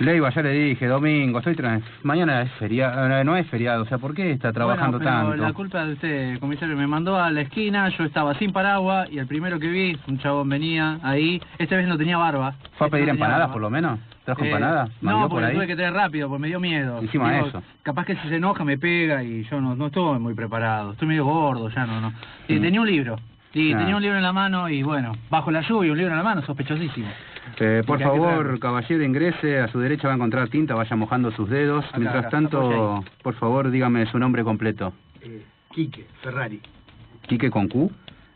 Leiva, ya le dije, domingo, estoy trans... mañana es feriado, no es feriado, o sea, ¿por qué está trabajando Bueno, pero tanto? La culpa de usted, comisario, me mandó a la esquina, yo estaba sin paraguas y el primero que vi, un chabón venía ahí, esta vez no tenía barba. ¿Fue a Esta pedir no empanadas barba. por lo menos? ¿Trajo Eh, empanadas? No, ¿Mandó por porque ahí? tuve que traer rápido, porque me dio miedo. Encima Digo, eso. Capaz que si se enoja me pega y yo no, no estoy muy preparado, estoy medio gordo ya, no, no. Sí, Mm. tenía un libro, sí, tenía un libro en la mano y bueno, bajo la lluvia un libro en la mano, sospechosísimo. Eh, por favor, caballero, ingrese, a su derecha va a encontrar tinta, vaya mojando sus dedos. Acá, Mientras acá, tanto, por favor, dígame su nombre completo. Eh, Quique, Ferrari, Quique con Q.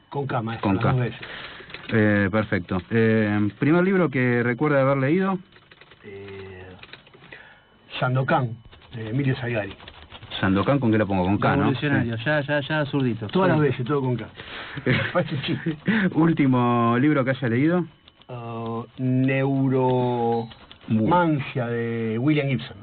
con K, maestro, Con K. dos veces. Eh, perfecto. Eh, primer libro que recuerda haber leído, Eh, Sandokan, de Emilio Salgari. Sandokan, ¿con qué lo pongo? Con K, ¿no? Revolucionario, ya, ya, ya, zurdito. Todas las veces, todo con K. Último libro que haya leído. Neuromancia de William Gibson.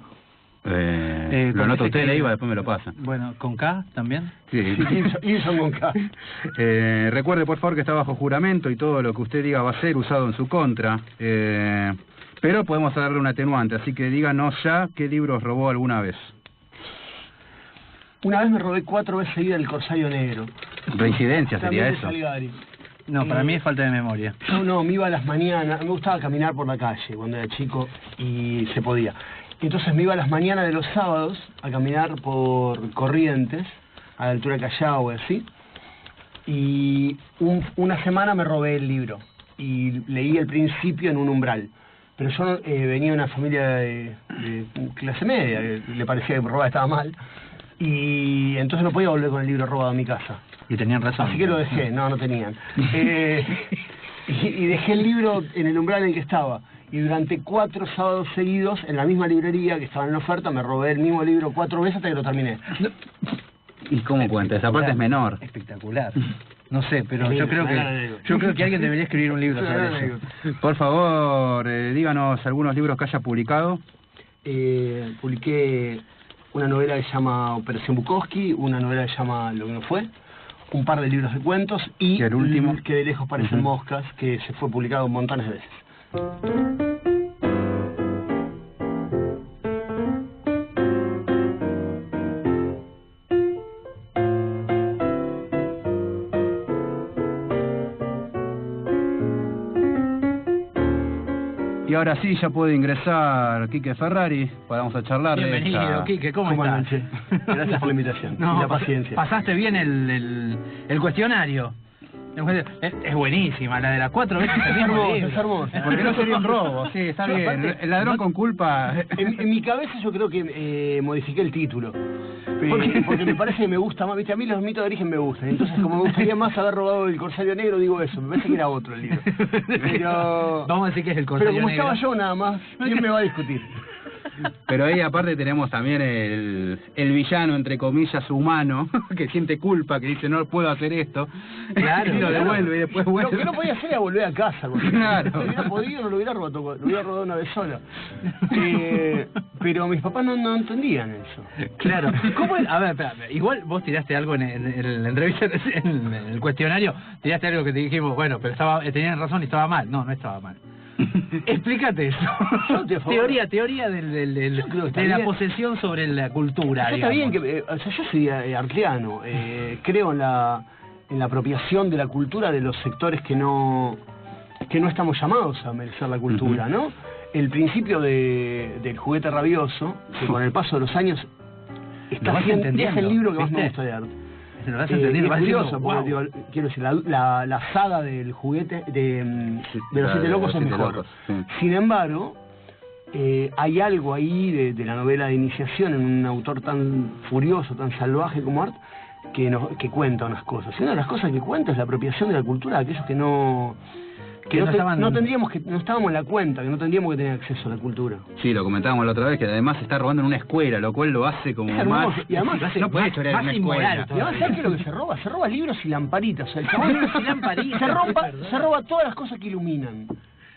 Eh, Eh, lo ese usted, que- Leiva, después me lo pasa. Bueno, ¿con K también? Sí. Gibson, Gibson con K. Eh, recuerde, por favor, que está bajo juramento y todo lo que usted diga va a ser usado en su contra. Eh, pero podemos darle un atenuante, así que díganos ya qué libros robó alguna vez. Una vez me robé cuatro veces seguida el Corsario Negro. Reincidencia sería También eso. No, para Eh, mí es falta de memoria. Yo no, me iba a las mañanas, me gustaba caminar por la calle cuando era chico y se podía. Entonces me iba a las mañanas de los sábados a caminar por Corrientes, a la altura de Callao y así. Y un- una semana me robé el libro y leí el principio en un umbral. Pero yo eh, venía de una familia de, de clase media, le parecía que robar estaba mal. Y entonces no podía volver con el libro robado a mi casa. Y tenían razón. Así que lo dejé, no, no tenían. Eh, y, y dejé el libro en el umbral en el que estaba. Y durante cuatro sábados seguidos, en la misma librería que estaba en oferta, me robé el mismo libro cuatro veces hasta que lo terminé. ¿Y cómo cuenta? Esa parte es menor. Espectacular. No sé, pero yo creo que yo creo que alguien debería escribir un libro sobre eso. Por favor, eh, díganos algunos libros que haya publicado. Eh, publiqué una novela que se llama Operación Bukowski, una novela que se llama Lo que no fue, un par de libros de cuentos y ¿Y el último? que de lejos parecen moscas, que se fue publicado montones de veces. Y ahora sí, ya puede ingresar Quique Ferrari. Podamos a charlar de Bienvenido, esta- Quique, ¿cómo, ¿Cómo estás? Gracias por la invitación No, y la paciencia. Pasaste bien el, el, el cuestionario. Es, buenísima, la de las cuatro veces es. Porque no sería un robo, sí, está bien. aparte, El ladrón con culpa. En, en mi cabeza yo creo que eh, modifiqué el título. Porque, porque me parece que me gusta más, viste, a mí los mitos de origen me gustan. Entonces, como me gustaría más haber robado el Corsario Negro, digo eso. Me parece que era otro el libro. Pero, Vamos a decir que es el pero Corsario como Negro. estaba yo nada más, ¿quién me va a discutir? Pero ahí aparte tenemos también el, el villano, entre comillas, humano, que siente culpa, que dice no puedo hacer esto. Claro, y lo claro. devuelve y después Lo vuelve. que no podía hacer era volver a casa. Porque Claro. Si hubiera podido, no lo hubiera robado, lo hubiera robado una vez sola. Eh, pero mis papás no, no entendían eso. Claro. ¿Cómo es? A ver, espera, igual vos tiraste algo en, el- en la entrevista, en el cuestionario, tiraste algo que te dijimos, bueno, pero estaba, eh, tenían razón y estaba mal. No, no estaba mal. Explícate eso. Teoría, teoría del, del- de la posesión sobre la cultura. Yo está bien que, eh, o sea, yo soy eh, arcleano, eh, creo en la, en la apropiación de la cultura de los sectores que no que no estamos llamados a merecer la cultura, ¿no? El principio de, del juguete rabioso, que con el paso de los años está vas siendo- es el libro que más me gusta leer. Lo vas Eh, y es vas curioso, quiero decir, la, la, la saga del juguete de, mm, de los siete de locos los es siete mejor. locos, sí. Sin embargo, eh, hay algo ahí de, de la novela de iniciación en un autor tan furioso, tan salvaje como Art, que, nos, que cuenta unas cosas. Y una de las cosas que cuenta es la apropiación de la cultura de aquellos que no... Que no, no estaban- no tendríamos que no estábamos en la cuenta, que no tendríamos que tener acceso a la cultura. Sí, lo comentábamos la otra vez, que además se está robando en una escuela, lo cual lo hace como Es más... y además hace no puede chorear en una inmoral escuela. Y además, ¿sabes qué es lo que se roba? Se roba libros y lamparitas. O sea, el chabón Libros y lamparitas, se, roba, se roba todas las cosas que iluminan.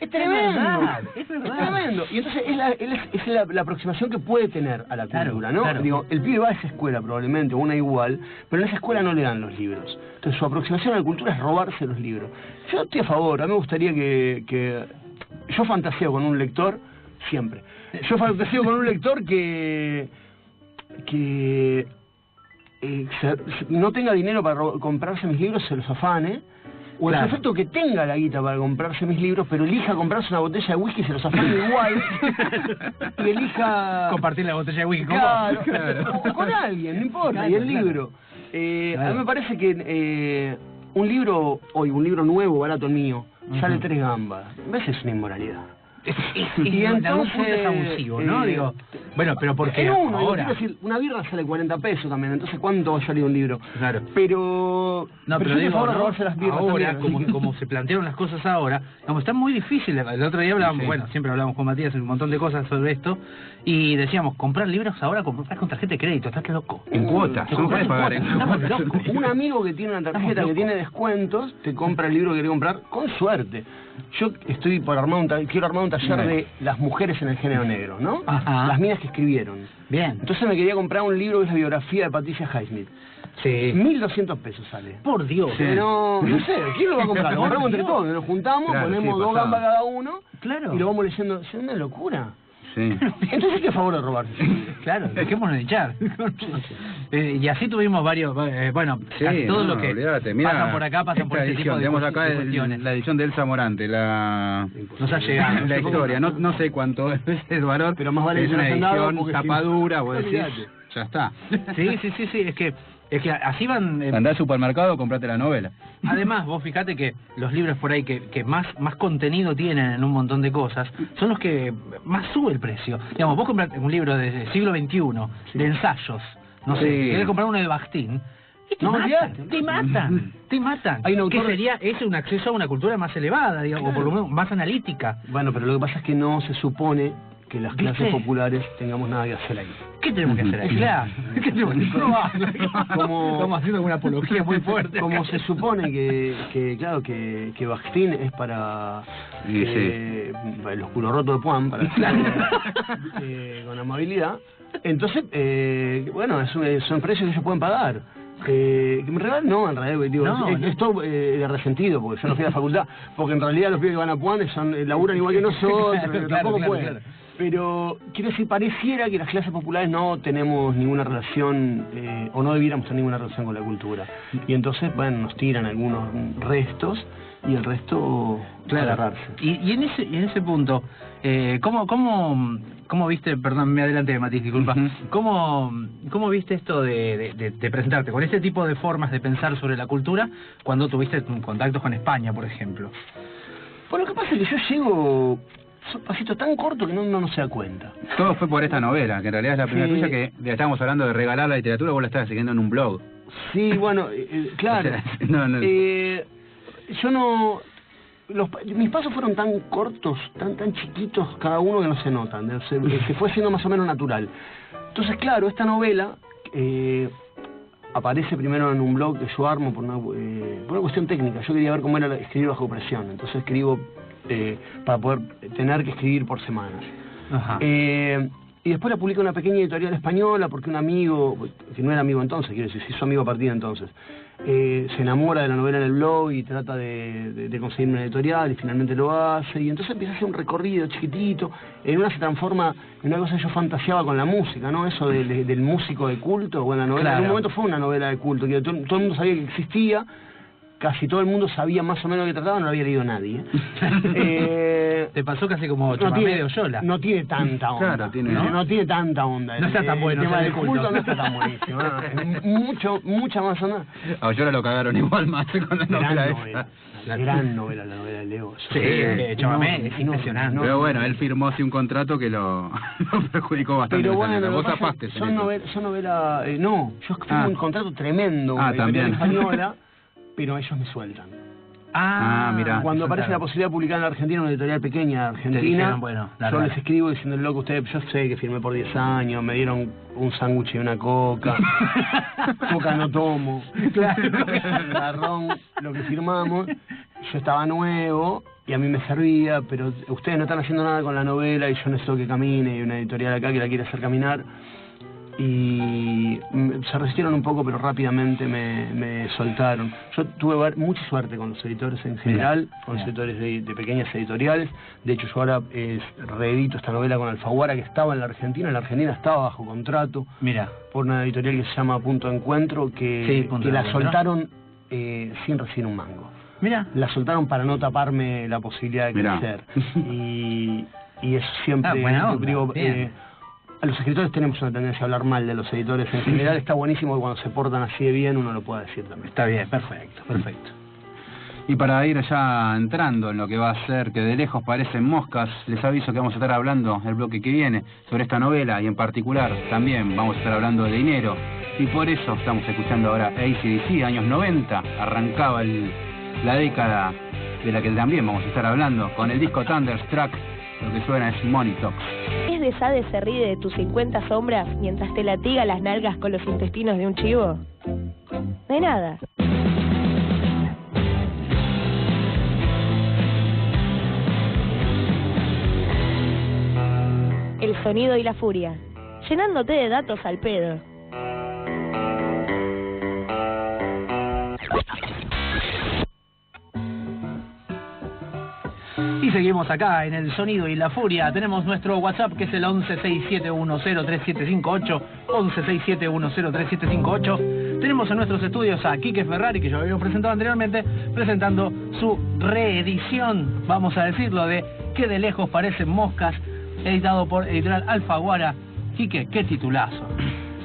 Es tremendo. verdad, es verdad. tremendo. Y entonces es, la, es, es la, la aproximación que puede tener a la Claro, cultura, ¿no? claro. Digo, el pibe va a esa escuela probablemente, o una igual, pero en esa escuela no le dan los libros. Entonces su aproximación a la cultura es robarse los libros. Yo estoy a favor, a mí me gustaría que... que yo fantaseo con un lector siempre. Yo fantaseo con un lector que que eh, se- no tenga dinero para comprarse mis libros, se los afane. O Claro. el efecto que tenga la guita para comprarse mis libros, pero elija comprarse una botella de whisky y se los afane igual. y elija. Compartir la botella de whisky con Claro, vos. o con alguien, no importa, Claro, y el claro. libro. Eh, A Claro. mí me parece que eh, un libro, hoy, un libro nuevo, barato mío, sale tres gambas. A veces es una inmoralidad. Es- Y en algún punto es abusivo, ¿no? eh, Digo, bueno, pero porque En uno, ahora... quiero decir, una birra sale 40 pesos también, entonces ¿cuánto va a salir un libro? Claro. Pero... No, pero, a digo, las birras ahora, también, como, que- como se plantearon las cosas ahora, como está muy difícil. El otro día hablábamos, Sí. bueno, siempre hablamos con Matías un montón de cosas sobre esto, y decíamos, comprar libros ahora, comprar con tarjeta de crédito, estás loco. En cuotas, no puedes pagar en cuotas. Un amigo que tiene una tarjeta que tiene descuentos, te compra el libro que quiere comprar con suerte. Yo estoy por armar un quiero armar un taller de las mujeres en el género negro, ¿no? Ajá. Las minas que escribieron. Bien. Entonces me quería comprar un libro que es la biografía de Patricia Highsmith. Sí. 1200 pesos sale. Por Dios. Pero no sé, ¿quién lo va a comprar? Lo compramos entre todos, nos juntamos, Claro, ponemos sí, dos gambas cada uno Claro. y lo vamos leyendo. Es una locura. Sí. Entonces a favor de robarse. Claro, dejémonos de echar. Eh, y así tuvimos varios, eh, bueno, Sí, no, los que olvídate, mira, pasan por acá pasan por este tipo edición, de cues- acá de la edición de Elsa Morante, la... Nos ha llegado. La historia, no, no sé cuánto es el valor, Pero más vale es una lo edición tapadura, vos decís, ya está. Sí, sí, sí, sí, es que es que así van eh, Andá al supermercado, comprate la novela. Además, vos fíjate que los libros por ahí que, que más, más contenido tienen en un montón de cosas son los que más sube el precio. Digamos, vos comprate un libro del siglo XXI, de ensayos, no sé, querés comprar uno de Bakhtin, y te No, matan, olvídate. te matan, te matan. Hay un Que autor- sería ese un acceso a una cultura más elevada, digamos, o por lo menos más analítica. Bueno, pero lo que pasa es que no se supone que las clases ¿Viste? populares tengamos nada que hacer ahí. ¿Qué tenemos que hacer ahí? Claro, ¿qué tenemos que? Como- Estamos haciendo alguna apología muy fuerte. Como se supone que, que claro, que, que es para Sí, eh, el oscuro roto de Puan, para decirlo, eh, con amabilidad, entonces, eh, bueno, es un- son precios que ellos pueden pagar. Eh, en realidad no, en realidad digo, No, es, no. es todo eh, de resentido, porque yo no fui a la facultad, porque en realidad los pibes que van a Puan son, eh, laburan igual que nosotros, Claro, pero claro, tampoco claro, pueden. claro. Pero quiero decir, pareciera que las clases populares no tenemos ninguna relación, eh, o no debiéramos tener ninguna relación con la cultura. Y entonces, bueno, nos tiran algunos restos y el resto agarrarse. Y, y en ese y en ese punto, eh, ¿cómo, cómo, ¿cómo viste, perdón, me adelanté, Matiz, disculpa, Ujú. ¿cómo, ¿cómo viste esto de, de, de- de presentarte con este tipo de formas de pensar sobre la cultura cuando tuviste contactos con España, por ejemplo? Bueno, lo que pasa es que yo llego, son pasitos tan cortos que no, uno no se da cuenta. Todo fue por esta novela, que en realidad es la primera Sí. tuya que ya estábamos hablando de regalar la literatura, vos la estabas siguiendo en un blog. Sí, bueno, eh, eh, claro. O sea, no, no. Eh, yo no... Los, mis pasos fueron tan cortos, tan tan chiquitos cada uno que no se notan, se, eh, se fue siendo más o menos natural. Entonces, claro, esta novela eh, aparece primero en un blog que yo armo por una, por una cuestión técnica. Yo quería ver cómo era escribir bajo presión, entonces escribo eh, para poder tener que escribir por semanas. Ajá. Eh, y después la publica una pequeña editorial española porque un amigo, que no era amigo entonces, quiero decir, se hizo amigo a partir de entonces, eh, se enamora de la novela en el blog y trata de, de, de conseguir una editorial y finalmente lo hace. Y entonces empieza a hacer un recorrido chiquitito. En una se transforma en una cosa que yo fantaseaba con la música, ¿no? Eso del, de- del músico de culto. Bueno, la novela en un momento fue una novela de culto, que todo, todo el mundo sabía que existía. Casi todo el mundo sabía más o menos de qué trataba, no lo había leído nadie. Eh, Te pasó casi como no tiene, de Oyola. no tiene tanta onda. Claro, tiene- ¿no? ¿no? tiene tanta onda. No está tan bueno, El tema ese del de culto. culto. no está tan buenísimo. no. Mucho, mucha más onda. A Oyola lo cagaron igual más con la novela esa. novela. Gran novela, la novela de Leo. Sí, eh, Chamamé, es no, impresionante. no, Pero bueno, él firmó sí un contrato que lo, lo perjudicó bastante. Pero bueno, vos que son novelas, son novela, eh, no, yo firmo Ah. un contrato tremendo con Ah, la también. española, pero ellos me sueltan. Ah, mirá. Cuando aparece la posibilidad de publicar en la Argentina una editorial pequeña de Argentina, dijeron, bueno, yo les escribo diciendo, loco, ustedes, yo sé que firmé por 10 años, me dieron un sándwich y una coca, coca no tomo, marrón, lo que firmamos, yo estaba nuevo y a mí me servía, pero ustedes no están haciendo nada con la novela y yo necesito que camine, y una editorial acá que la quiere hacer caminar. Y se resistieron un poco, pero rápidamente me, me soltaron. Yo tuve mucha suerte con los editores en general, con los editores de, de pequeñas editoriales. De hecho, yo ahora eh, reedito esta novela con Alfaguara, que estaba en la Argentina. En la Argentina estaba bajo contrato Mira, por una editorial que se llama Punto de Encuentro, que, Sí, Punto que la Encuentro. soltaron eh, sin recibir un mango. mira. La soltaron para no taparme la posibilidad de Mirá. crecer. Y, y eso siempre, Ah, digo, eh, a los escritores tenemos una tendencia a hablar mal de los editores en general. Está buenísimo que cuando se portan así de bien uno lo pueda decir también. Está bien, perfecto, perfecto. Y para ir ya entrando en lo que va a ser que de lejos parecen moscas, les aviso que vamos a estar hablando el bloque que viene sobre esta novela y en particular también vamos a estar hablando de dinero. Y por eso estamos escuchando ahora ACDC, años 90, arrancaba el- la década de la que también vamos a estar hablando con el disco Thunderstruck, lo que suena es Money. ¿Es de Sade se ríe de tus 50 sombras mientras te latiga las nalgas con los intestinos de un chivo? De nada. El sonido y la furia, llenándote de datos al pedo. Y seguimos acá en el sonido y la furia. Tenemos nuestro WhatsApp que es el 1167103758. 1167103758. Tenemos en nuestros estudios a Quique Ferrari, que ya habíamos presentado anteriormente, presentando su reedición, vamos a decirlo, de Que de lejos parecen moscas, editado por Editorial Alfaguara. Quique, qué titulazo.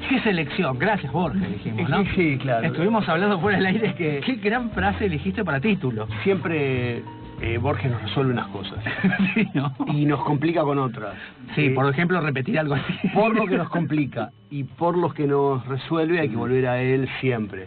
Qué selección, gracias Borges, dijimos, ¿no? Sí, claro. Estuvimos hablando fuera del aire que qué gran frase elegiste para título. Siempre eh, Borges nos resuelve unas cosas sí, ¿no? y nos complica con otras. Sí, Eh, por ejemplo, repetir algo así. por lo que nos complica y por los que nos resuelve hay que volver a él siempre.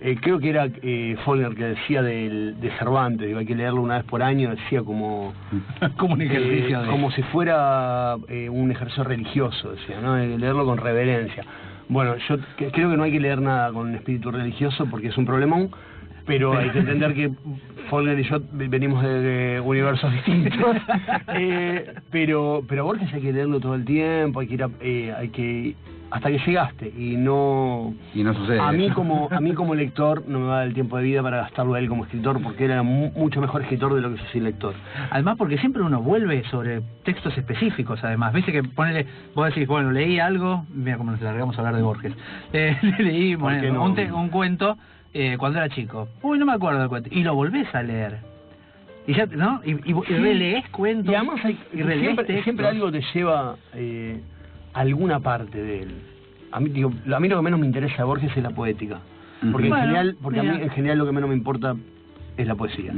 Eh, creo que era eh, que decía del, de Cervantes, digo, hay que leerlo una vez por año, decía como, como un ejercicio eh, de... como si fuera eh, un ejercicio religioso, decía, ¿no? Hay que leerlo con reverencia. Bueno, yo creo que no hay que leer nada con un espíritu religioso porque es un problemón, pero hay que entender que Faulkner y yo venimos de, de universos distintos, eh, pero pero a Borges hay que leerlo todo el tiempo, hay que ir a- eh, hay que hasta que llegaste y no Y no sucede. a mí eso. como a mí como lector no me va el tiempo de vida para gastarlo a él como escritor porque era mu- mucho mejor escritor de lo que yo soy lector. Además, porque siempre uno vuelve sobre textos específicos, además. Viste que ponele, vos decís, bueno, leí algo, mira cómo nos largamos a hablar de Borges. Eh, leí ¿Por bueno, no? un, te- un cuento eh, cuando era chico. Uy, no me acuerdo del cuento. Y lo volvés a leer. Y ya, ¿no? Y, y, y relees cuentos. Y además hay, y siempre, siempre algo te lleva eh, a alguna parte de él. A mí, digo, a mí lo que menos me interesa de Borges es la poética. Porque, en, general, porque a mí en general lo que menos me importa es la poesía.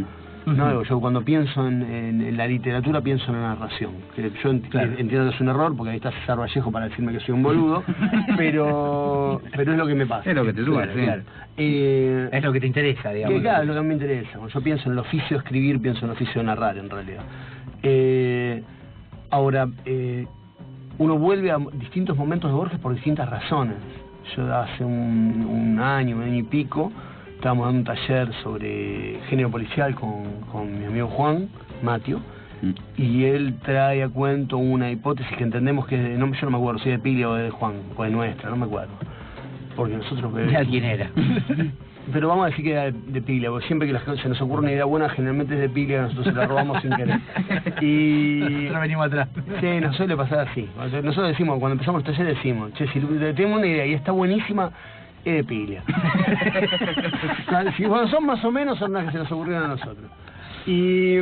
No, yo cuando pienso en, en- en la literatura pienso en la narración. Que yo ent- Claro. entiendo que es un error porque ahí está César Vallejo para decirme que soy un boludo, pero pero es lo que me pasa. Es lo que te sube, Claro, sí. claro. Eh, Es lo que te interesa, digamos. que, claro, es lo que me interesa. Yo pienso en el oficio de escribir, pienso en el oficio de narrar, en realidad. Eh, ahora, eh, uno vuelve a distintos momentos de Borges por distintas razones. Yo hace un, un año, un año y pico, estábamos dando un taller sobre género policial con, con mi amigo Juan Matio, Mm. y él trae a cuento una hipótesis que entendemos que, es de- no, yo no me acuerdo si es de Pili o de Juan, o de nuestra, no me acuerdo. Porque nosotros... Ya quién era. Pero vamos a decir que era de, de Piglia, porque siempre que las cosas- se nos ocurre una idea buena, generalmente es de Piglia, nosotros se la robamos sin querer. Y... Nosotros venimos atrás. Sí, nos suele pasar así. Nosotros decimos, cuando empezamos los talleres decimos, che, si tenemos una idea y está buenísima, es de pila. si bueno, son más o menos, son las que se nos ocurrieron a nosotros. Y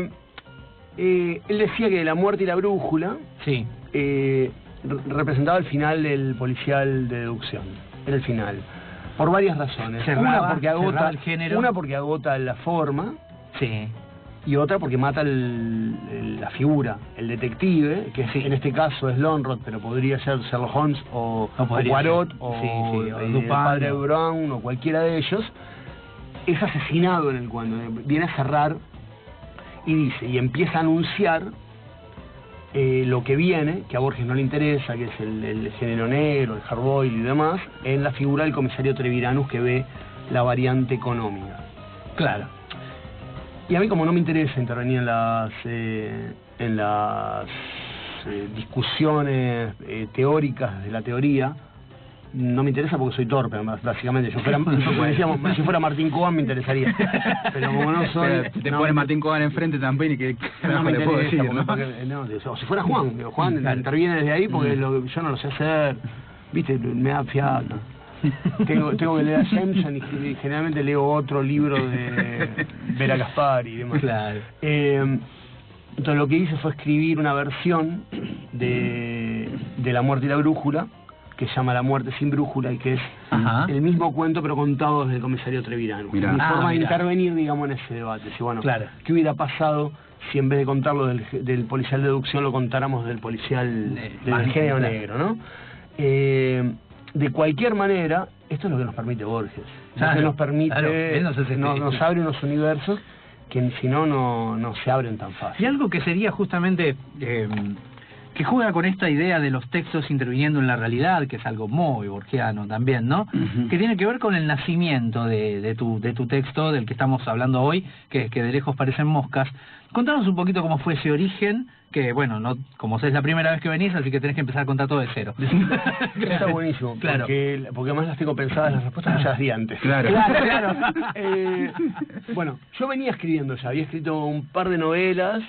eh, él decía que la muerte y la brújula Sí. eh, re- representaba el final del policial de deducción. Era el final. Por varias razones. Cerraba- una porque agota el género. Una porque agota la forma Sí. Y otra porque mata el- el- la figura, el detective, que en este caso es Lonrod, pero podría ser Sherlock Holmes o, O o podría Poirot ser. o, Sí, sí, o el padre Brown o cualquiera de ellos, es asesinado en el cuando viene a cerrar y dice, y empieza a anunciar eh, lo que viene, que a Borges no le interesa, que es el, el género negro, el hardboil y demás, en la figura del comisario Treviranus que ve la variante económica. Claro. Y a mí como no me interesa intervenir en las eh, en las eh, discusiones eh, teóricas de la teoría, no me interesa porque soy torpe, básicamente. Yo fuera, como decíamos, si fuera Martín Coban me interesaría. Pero como no soy... Pero te no pone Martín Coban enfrente también y que no me le puedo decir, ¿no? porque- no, digo, o si fuera Juan, Juan interviene desde ahí porque lo- yo no lo sé hacer, viste, me da fiaca. Tengo, tengo que leer a Jameson y ge- generalmente leo otro libro de Vera Gaspar y demás. Claro. Eh, entonces lo que hice fue escribir una versión de, de La muerte y la brújula, que se llama La muerte sin brújula y que es Ajá. el mismo cuento pero contado desde el comisario Trevirano. Mirá. Mi Ah, forma de intervenir, digamos, en ese debate. Si, bueno, Claro. ¿qué hubiera pasado si en vez de contarlo del, del policial de deducción lo contáramos del policial del más- género negro, ¿no? Eh, de cualquier manera, esto es lo que nos permite Borges. Lo que nos permite, claro, nos hace- nos, nos abre unos universos que si no, no se abren tan fácil. Y algo que sería justamente eh, que juega con esta idea de los textos interviniendo en la realidad, que es algo muy borgiano también, ¿no? Que tiene que ver con el nacimiento de, de tu de tu texto del que estamos hablando hoy, que, que de lejos parecen moscas. Contanos un poquito cómo fue ese origen, que bueno, no como es la primera vez que venís, así que tenés que empezar a contar todo de cero. Está buenísimo, Claro. porque, porque además las tengo pensadas las respuestas que ya las di antes. Claro. Claro, claro. Eh, bueno, yo venía escribiendo ya, había escrito un par de novelas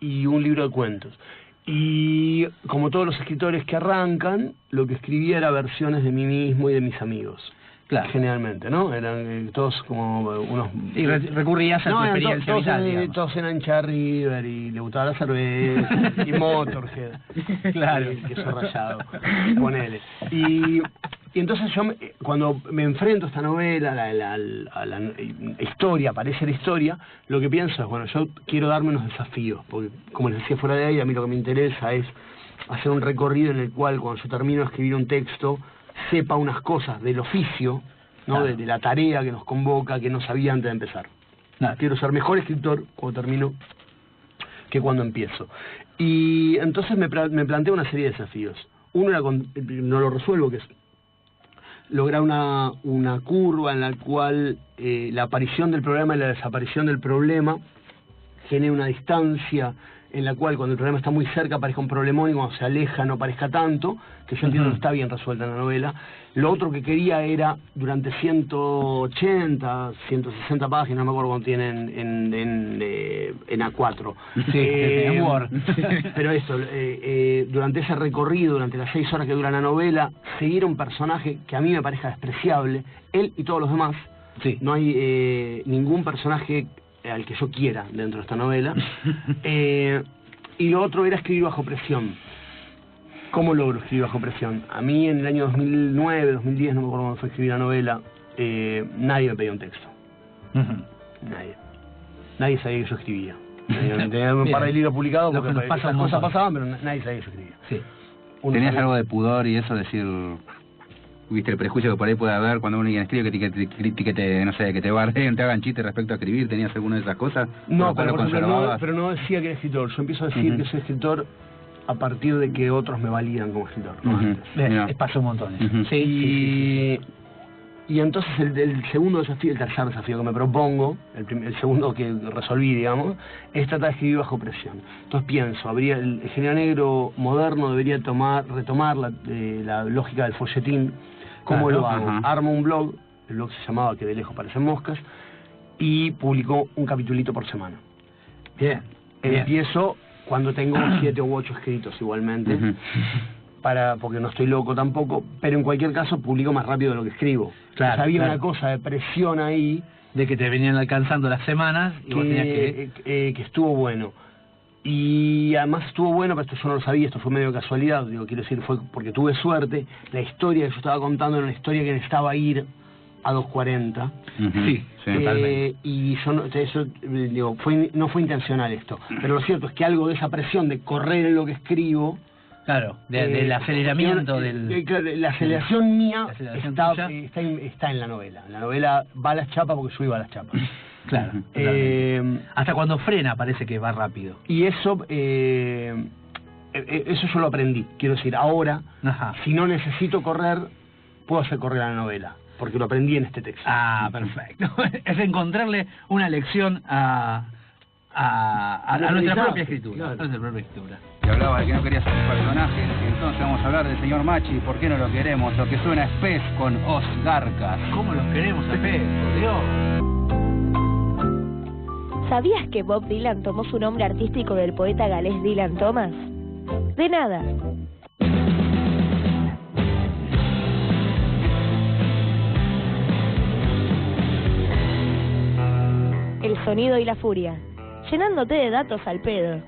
y un libro de cuentos. Y como todos los escritores que arrancan, lo que escribía era versiones de mí mismo y de mis amigos. Claro. Generalmente, ¿no? Eran eh, todos como eh, unos... Y re- recurrías a No, experiencia todos, vital, eran- digamos. todos eran de River y le gustaba la cerveza y Motorhead. Claro. Y el queso rallado. Ponele. Y, y entonces yo, me- cuando me enfrento a esta novela, a la, la- a la historia, aparece la historia, lo que pienso es, bueno, yo quiero darme unos desafíos, porque como les decía fuera de ahí, a mí lo que me interesa es hacer un recorrido en el cual cuando yo termino de escribir un texto, sepa unas cosas del oficio, ¿no? Claro. de, de la tarea que nos convoca, que no sabía antes de empezar. Claro. Quiero ser mejor escritor cuando termino que cuando empiezo. Y entonces me, me planteé una serie de desafíos. Uno era, con- no lo resuelvo, que es lograr una, una curva en la cual eh, la aparición del problema y la desaparición del problema genere una distancia en la cual cuando el problema está muy cerca parezca un problemón y cuando se aleja no parezca tanto, que yo entiendo que está bien resuelta en la novela. Lo otro que quería era, durante 180, 160 páginas, no me acuerdo cuánto tienen en, en, eh, en A4. Sí, en Word. Pero esto, eh, eh, durante ese recorrido, durante las seis horas que dura la novela, seguir a un personaje que a mí me parezca despreciable, él y todos los demás. Sí. No hay eh, ningún personaje al que yo quiera dentro de esta novela. Eh, y lo otro era escribir bajo presión. ¿Cómo logro escribir bajo presión? A mí en el año 2009, 2010, no me acuerdo cuándo fue escribir la novela, eh, nadie me pedía un texto. Nadie. Nadie sabía que yo escribía. Tenía un par de libros publicados porque pasa cosas pasaban, pero na- nadie sabía que yo escribía. Sí. Uno ¿Tenías sabía- algo de pudor y eso, decir, viste el prejuicio que por ahí puede haber cuando uno escribe que te, que te, que te- no sé, que te bardeen, te hagan chistes respecto a escribir? ¿Tenías alguna de esas cosas? No, ¿Lo cual pero, lo por ejemplo, no, pero no decía que era escritor. Yo empiezo a decir que soy escritor a partir de que otros me validan como escritor. no antes. Eh, Mira. Pasó un montón. eso. Sí, sí, sí, sí. Y, y entonces el, el segundo desafío, el tercer desafío que me propongo, el, prim- el segundo que resolví, digamos, es tratar de escribir bajo presión. Entonces pienso, habría el, el género negro moderno debería tomar, retomar la, eh, la lógica del folletín. ¿Cómo Claro, lo hago? Armo un blog, el blog se llamaba Que de lejos parecen moscas, y publicó un capitulito por semana. Bien. bien. Empiezo cuando tengo siete u ocho escritos igualmente. Para porque no estoy loco tampoco, pero en cualquier caso publico más rápido de lo que escribo. Claro, O sea, había claro. una cosa de presión ahí De que te venían alcanzando las semanas y vos tenías que... que, eh, que estuvo bueno. Y además estuvo bueno, pero esto yo no lo sabía, esto fue medio casualidad, digo, quiero decir, fue porque tuve suerte. La historia que yo estaba contando era una historia que necesitaba ir a 2.40. Ujú, Sí, Eh, totalmente. y yo no, eso, digo, fue, no fue intencional esto. Pero lo cierto es que algo de esa presión de correr en lo que escribo. Claro, de- eh, del aceleramiento del... eh, claro, la aceleración mía La aceleración está, está, en, está en la novela. La novela va a las chapas porque yo iba a las chapas. Claro. Eh, Hasta cuando frena parece que va rápido. y eso, eh, eh, eso yo lo aprendí. Quiero decir, ahora, Ajá. si no necesito correr, puedo hacer correr la novela. Porque lo aprendí en este texto. Ah, perfecto. es encontrarle una lección a, a, a- a nuestra propia escritura. claro. a nuestra propia escritura. Y hablaba de que no quería ser un personaje, y entonces vamos a hablar del señor Machi, ¿por qué no lo queremos? Lo que suena es pez con Os Garcas. ¿Cómo los queremos a Pez? Por Dios. ¿Sabías que Bob Dylan tomó su nombre artístico del poeta galés Dylan Thomas? De nada. El sonido y la furia, llenándote de datos al pedo.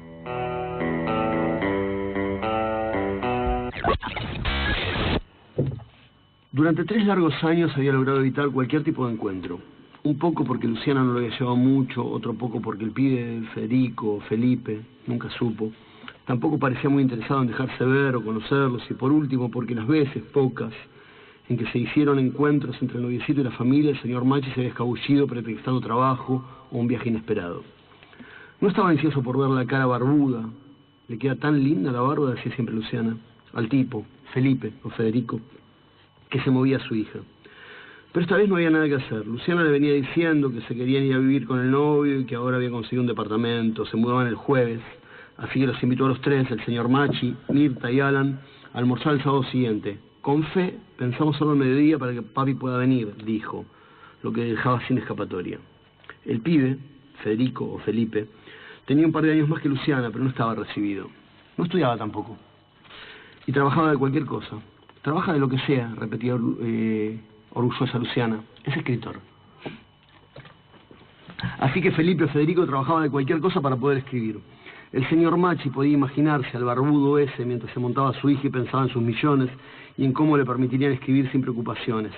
Durante tres largos años había logrado evitar cualquier tipo de encuentro. Un poco porque Luciana no lo había llevado mucho, otro poco porque el pibe Federico, Felipe, nunca supo. Tampoco parecía muy interesado en dejarse ver o conocerlos, y por último porque las veces, pocas, en que se hicieron encuentros entre el noviecito y la familia, el señor Machi se había escabullido pretextando trabajo o un viaje inesperado. No estaba ansioso por ver la cara barbuda. Le queda tan linda la barba, decía siempre Luciana, al tipo, Felipe o Federico, que se movía a su hija. Pero esta vez no había nada que hacer. Luciana le venía diciendo que se querían ir a vivir con el novio y que ahora había conseguido un departamento, se mudaban el jueves. Así que los invitó a los tres, el señor Machi, Mirta y Alan, a almorzar el sábado siguiente. Con fe, pensamos solo al mediodía para que papi pueda venir, dijo, lo que dejaba sin escapatoria. El pibe, Federico o Felipe, tenía un par de años más que Luciana, pero no estaba recibido. No estudiaba tampoco. Y trabajaba de cualquier cosa. Trabaja de lo que sea, repetía eh, orgullosa Luciana. Es escritor. Así que Felipe o Federico trabajaba de cualquier cosa para poder escribir. El señor Machi podía imaginarse al barbudo ese mientras se montaba su hija y pensaba en sus millones y en cómo le permitirían escribir sin preocupaciones.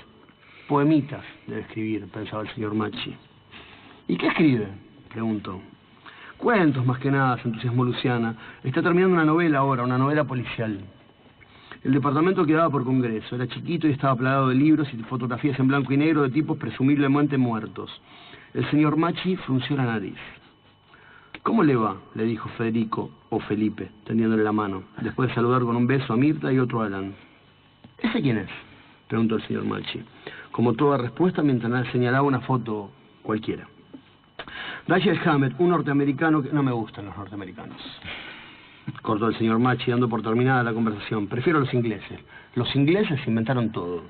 Poemitas debe escribir, pensaba el señor Machi. ¿Y qué escribe? preguntó. Cuentos más que nada, se entusiasmó Luciana. Está terminando una novela ahora, una novela policial. El departamento quedaba por Congreso. Era chiquito y estaba plagado de libros y fotografías en blanco y negro de tipos presumiblemente muertos. El señor Machi frunció la nariz. ¿Cómo le va? le dijo Federico o Felipe, tendiéndole la mano, después de saludar con un beso a Mirta y otro a Alan. ¿Ese quién es? preguntó el señor Machi, como toda respuesta mientras señalaba una foto cualquiera. Dashiell Hammett, un norteamericano que... No me gustan los norteamericanos. Cortó el señor Machi dando por terminada la conversación. Prefiero los ingleses. Los ingleses inventaron todo.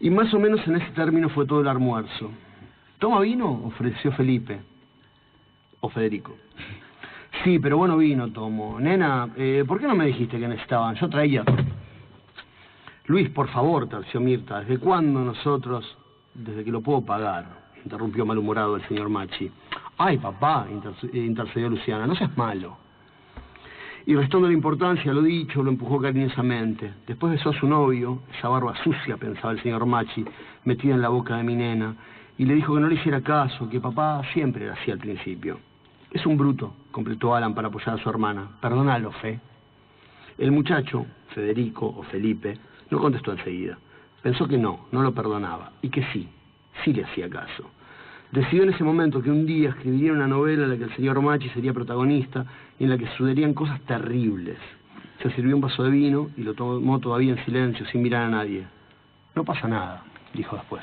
Y más o menos en ese término fue todo el almuerzo. ¿Toma vino? ofreció Felipe. O Federico. Sí, pero bueno vino tomo. Nena, eh, ¿por qué no me dijiste que necesitaban? Yo traía. Luis, por favor, terció Mirta. ¿Desde cuándo nosotros? Desde que lo puedo pagar, interrumpió malhumorado el señor Machi. Ay, papá, eh, intercedió Luciana, no seas malo. Y restando la importancia a lo dicho, lo empujó cariñosamente. Después besó a su novio, esa barba sucia, pensaba el señor Machi, metida en la boca de mi nena, y le dijo que no le hiciera caso, que papá siempre era así al principio. Es un bruto, completó Alan para apoyar a su hermana. Perdónalo, Fe. El muchacho, Federico o Felipe, no contestó enseguida. Pensó que no, no lo perdonaba, y que sí, sí le hacía caso. Decidió en ese momento que un día escribiría una novela en la que el señor Machi sería protagonista y en la que sucederían cosas terribles. Se sirvió un vaso de vino y lo tomó todavía en silencio, sin mirar a nadie. No pasa nada, dijo después.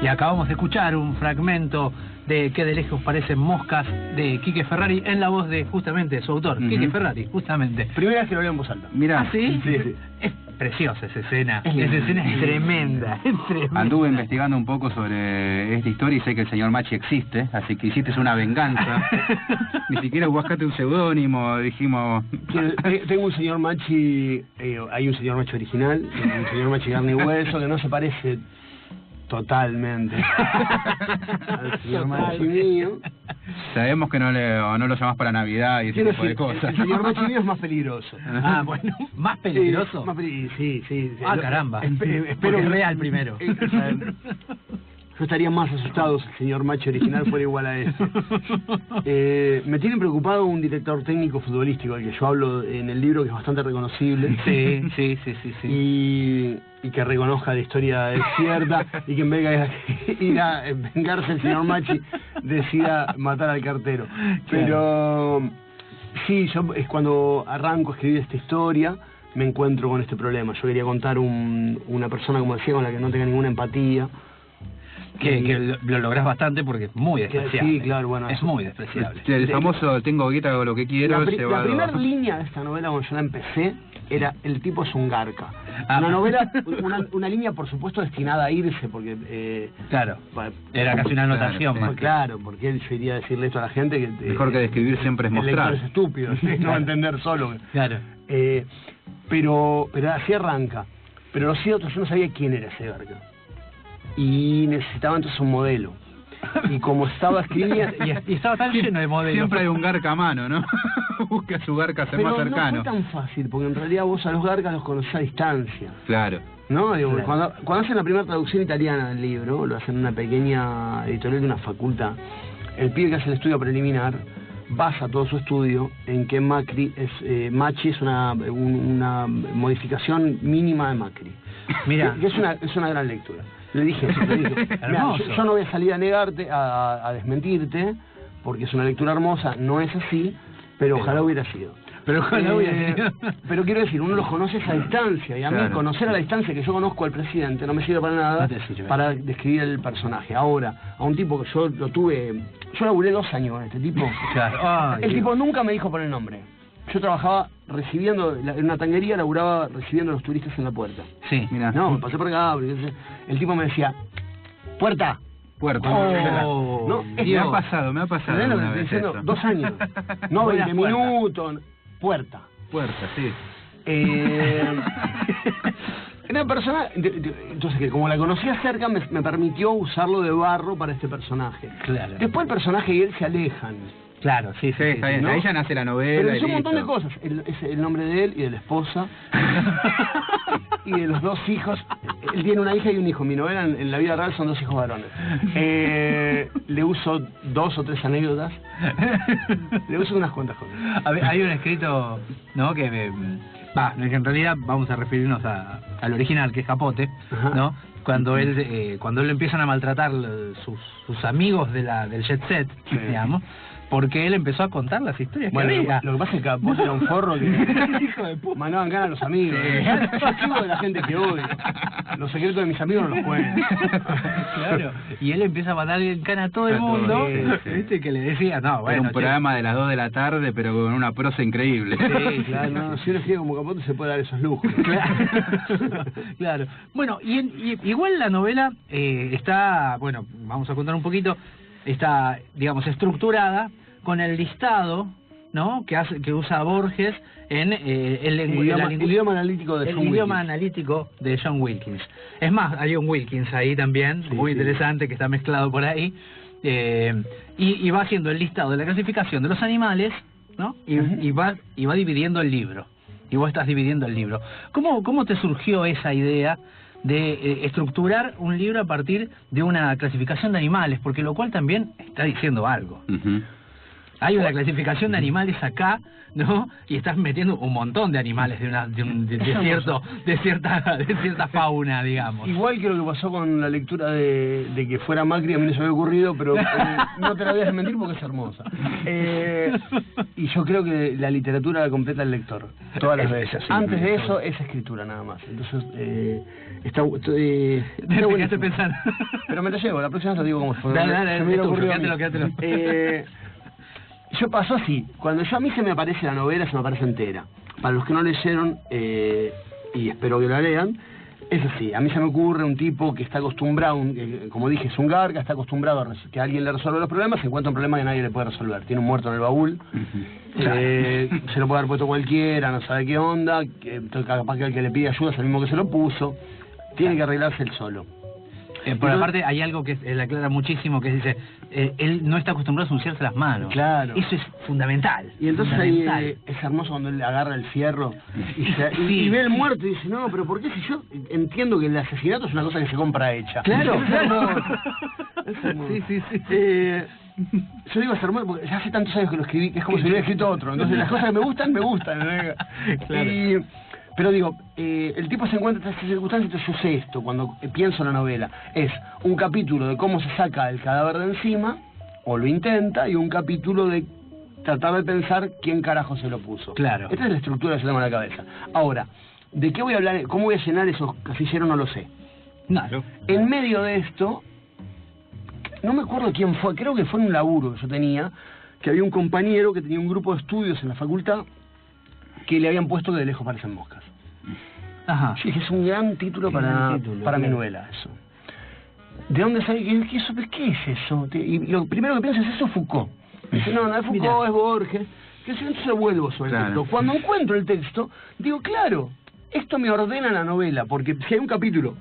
Y acabamos de escuchar un fragmento de Que de lejos parecen moscas de Quique Ferrari en la voz de justamente su autor. Quique Ferrari, justamente. Primera vez que lo leo en voz alta. Mira, ¿Ah, sí? Sí, sí. Preciosa esa escena. Es esa escena es tremenda, es tremenda. Anduve investigando un poco sobre esta historia y sé que el señor Machi existe, así que hiciste una venganza. Ni siquiera buscaste un seudónimo, dijimos... Te- Tengo un señor Machi, eh, hay un señor Machi original, un señor Machi carne y hueso que no se parece totalmente al señor Machi mío. Sabemos que no, le, no lo llamás para Navidad y ese tipo de cosas. el señor Machi mío es más peligroso. Ah, bueno, más peligroso. Sí, más peli- sí, sí. sí. Ah, Lo- caramba. espe- Porque espero es que- real primero. Eh, yo estaría más asustado si el señor Machi original fuera igual a ese. Eh, me tiene preocupado un director técnico futbolístico, al que yo hablo en el libro, que es bastante reconocible. Sí, sí, sí, sí, sí. Y, y que reconozca la historia es cierta y que en vez de ir a vengarse el señor Machi decida matar al cartero. Pero sí, yo es cuando arranco a escribir esta historia me encuentro con este problema. Yo quería contar un, una persona, como decía, con la que no tenga ninguna empatía. Que, que lo, lo lográs bastante porque es muy Que- despreciable. sí, claro, bueno, Es muy despreciable. El famoso tengo guita, hago lo que quiero, La, pri- la llevado- primera línea de esta novela cuando yo la empecé era el tipo es un garca. Ah. Una novela, una, una línea por supuesto destinada a irse porque... Eh, Claro. Era casi una Claro, anotación sí. más claro, porque él yo iría a decirle esto a la gente que... eh, Mejor que describir siempre es el mostrar. es estúpido, no va a entender solo. Claro. Eh, pero, pero así arranca. Pero lo cierto, yo no sabía quién era ese garca. Y necesitaba entonces un modelo. Y como estaba escribiendo... Y, y estaba tan lleno de modelos. Siempre hay un garca a mano, ¿no? Busca su garca más Pero no cercano. fue tan fácil, porque en realidad vos a los garcas los conocés a distancia. Claro. ¿No? Digo, Claro. cuando, cuando hacen la primera traducción italiana del libro, lo hacen en una pequeña editorial de una facultad, el pibe que hace el estudio preliminar basa todo su estudio en que Macri es, eh, Machi es una, un- una modificación mínima de Macri. Mira. Que- que es una, es una gran lectura. Le dije, eso, le dije, "Mirá, Hermoso. yo, yo no voy a salir a negarte, a, desmentirte, porque es una lectura hermosa, no es así, pero, ojalá hubiera sido. Pero ojalá hubiera Eh, sido. Pero quiero decir, uno los conoce a distancia, y a mí Claro. conocer a la distancia que yo conozco al presidente no me sirve para nada No para describir el personaje. Ahora, a un tipo que yo lo tuve, yo laburé dos años con este tipo. Claro. Ay, el Dios. tipo nunca me dijo por el nombre. Yo trabajaba recibiendo, en una tanguería laburaba recibiendo a los turistas en la puerta. Sí. Mira. No, me pasé por acá, el tipo me decía, puerta. Puerta. Oh, No, es- me ha pasado, me ha pasado ¿Entendés lo que alguna estoy vez diciendo? Dos años. No Buenas 20 puertas. minutos. Puerta. Puerta, sí. Eh, era una persona, de- de- entonces que como la conocía cerca me, me permitió usarlo de barro para este personaje. Claro. Después el personaje y él se alejan. Claro, sí, sí. Sí, está bien. ¿no? Ahí ya nace la novela. Pero es un montón de cosas. El, es el nombre de él y de la esposa. y de los dos hijos. Él tiene una hija y un hijo. Mi novela en, en la vida real son dos hijos varones. Eh, le uso dos o tres anécdotas. Le uso unas cuantas cosas. A ver, hay un escrito, ¿no? Que eh, va, que en realidad vamos a referirnos a- al original, que es Capote, Ajá. ¿no? Cuando él, eh, cuando él empiezan a maltratar eh, sus, sus amigos de la, del jet set, Sí. digamos, porque él empezó a contar las historias Bueno, que había. lo que pasa es que Capote era un forro que Hijo de puta. mandaban ganas a los amigos. Yo escribo de la gente que odio. Los secretos de mis amigos no los cuento. claro, y él empieza a mandar en cana a todo el mundo, sí. ¿viste? Que le decía, no, Era bueno, un che, programa de las 2 de la tarde, pero con una prosa increíble. Sí, claro, no, si uno escribe como Capote se puede dar esos lujos. Claro. claro. Bueno, y, en- y igual la novela eh, está, bueno, vamos a contar un poquito, está, digamos, estructurada con el listado, ¿no? Que hace, que usa Borges en eh, el, El idioma, el idioma analítico de el John idioma Wilkins. analítico de John Wilkins. Es más, hay un Wilkins ahí también, Sí, muy sí. interesante, que está mezclado por ahí. eh, y, y va haciendo el listado de la clasificación de los animales, ¿no? Y, y va, y va dividiendo el libro. Y vos estás dividiendo el libro. ¿Cómo, cómo te surgió esa idea de eh, estructurar un libro a partir de una clasificación de animales? Porque lo cual también está diciendo algo. Hay una clasificación de animales acá, ¿no? Y estás metiendo un montón de animales de una de, un- de- de cierto de cierta de cierta fauna, digamos. Igual que lo que pasó con la lectura de, de que fuera Macri, a mí no se me había ocurrido, pero eh, no te la voy a desmentir porque es hermosa. Eh, y yo creo que la literatura la completa el lector, todas las Es- veces. sí, Antes de eso es escritura nada más. Entonces, eh, está, eh, está pensando. Pero me te llevo, la próxima te digo cómo fue. Dale, dale, me quédatelo, quédatelo. Eh, yo pasó así, cuando yo a mí se me aparece la novela, se me aparece entera. Para los que no leyeron, eh, y espero que la lean, es así, a mí se me ocurre un tipo que está acostumbrado, un- que, como dije, es un garga, está acostumbrado a que alguien le resuelva los problemas, se encuentra un problema que nadie le puede resolver. Tiene un muerto en el baúl, eh, se lo puede haber puesto cualquiera, no sabe qué onda, que, capaz que el que le pide ayuda es el mismo que se lo puso, tiene que arreglarse él solo. Eh, por aparte hay algo que él aclara muchísimo que dice eh, él no está acostumbrado a ensuciarse las manos. Claro. Eso es fundamental. Y entonces ahí eh, es hermoso cuando él agarra el fierro y, se- y- Sí. y ve el muerto y dice, no, pero ¿por qué si yo entiendo que el asesinato es una cosa que se compra hecha? Claro, claro. Sí, sí, sí. Eh, yo digo es hermoso porque ya hace tantos años que lo escribí que es como si hubiera escrito otro. Entonces las cosas que me gustan, me gustan. ¿no? Claro. Y- pero digo, eh, el tipo se encuentra en estas circunstancias, entonces yo sé esto cuando pienso en la novela. Es un capítulo de cómo se saca el cadáver de encima, o lo intenta, y un capítulo de tratar de pensar quién carajo se lo puso. Claro. Esta es la estructura que se tengo en la cabeza. Ahora, ¿de qué voy a hablar? ¿Cómo voy a llenar esos casilleros? No lo sé. Claro. En medio de esto, no me acuerdo quién fue, creo que fue en un laburo que yo tenía, que había un compañero que tenía un grupo de estudios en la facultad que le habían puesto que de lejos parecen moscas. Ajá. Dije, es un gran título para, gran título, para mi novela, eso. ¿De dónde sale? ¿Qué, qué, eso, ¿Qué es eso? Y lo primero que pienso es eso Foucault. Dice, no, no es Foucault, Mirá. es Borges. Que si entonces vuelvo sobre Claro. el texto. Cuando encuentro el texto, digo, claro, esto me ordena la novela, porque si hay un capítulo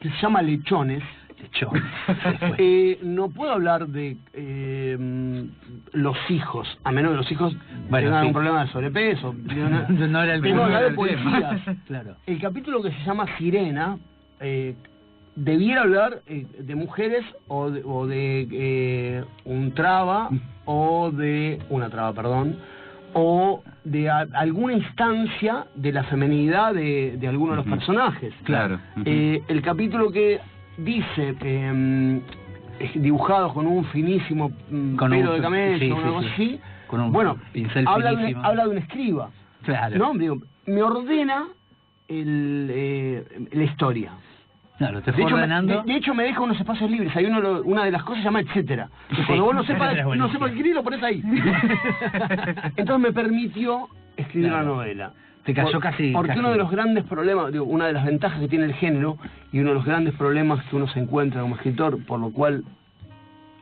que se llama Lechones, Eh, no puedo hablar de eh, los hijos, a menos que los hijos Bueno, tengan sí. un problema de sobrepeso. No era el Tengo que hablar de no era el tema. policías. Claro. El capítulo que se llama Sirena eh, debiera hablar de mujeres o de, o de un traba o de una traba, perdón, o de a- alguna instancia de la femenidad de, de alguno de los personajes. Claro. Eh, el capítulo que dice eh, es dibujado con un finísimo mm, Con pelo un- de camello, sí, una sí, cosa sí. así. Con un bueno, pincel habla de, habla de un escriba. Claro. No, digo, me ordena el, eh, la historia. Claro, te De hecho, me, ordenando. de, de hecho, me deja unos espacios libres. Hay uno, lo- una de las cosas se llama etcétera. Que cuando vos no sepas, no sepas escribir, lo pones ahí. Entonces me permitió escribir Claro. la novela. Te cayó Por- casi- Porque casi. uno de los grandes problemas, digo, una de las ventajas que tiene el género y uno de los grandes problemas que uno se encuentra como escritor, por lo cual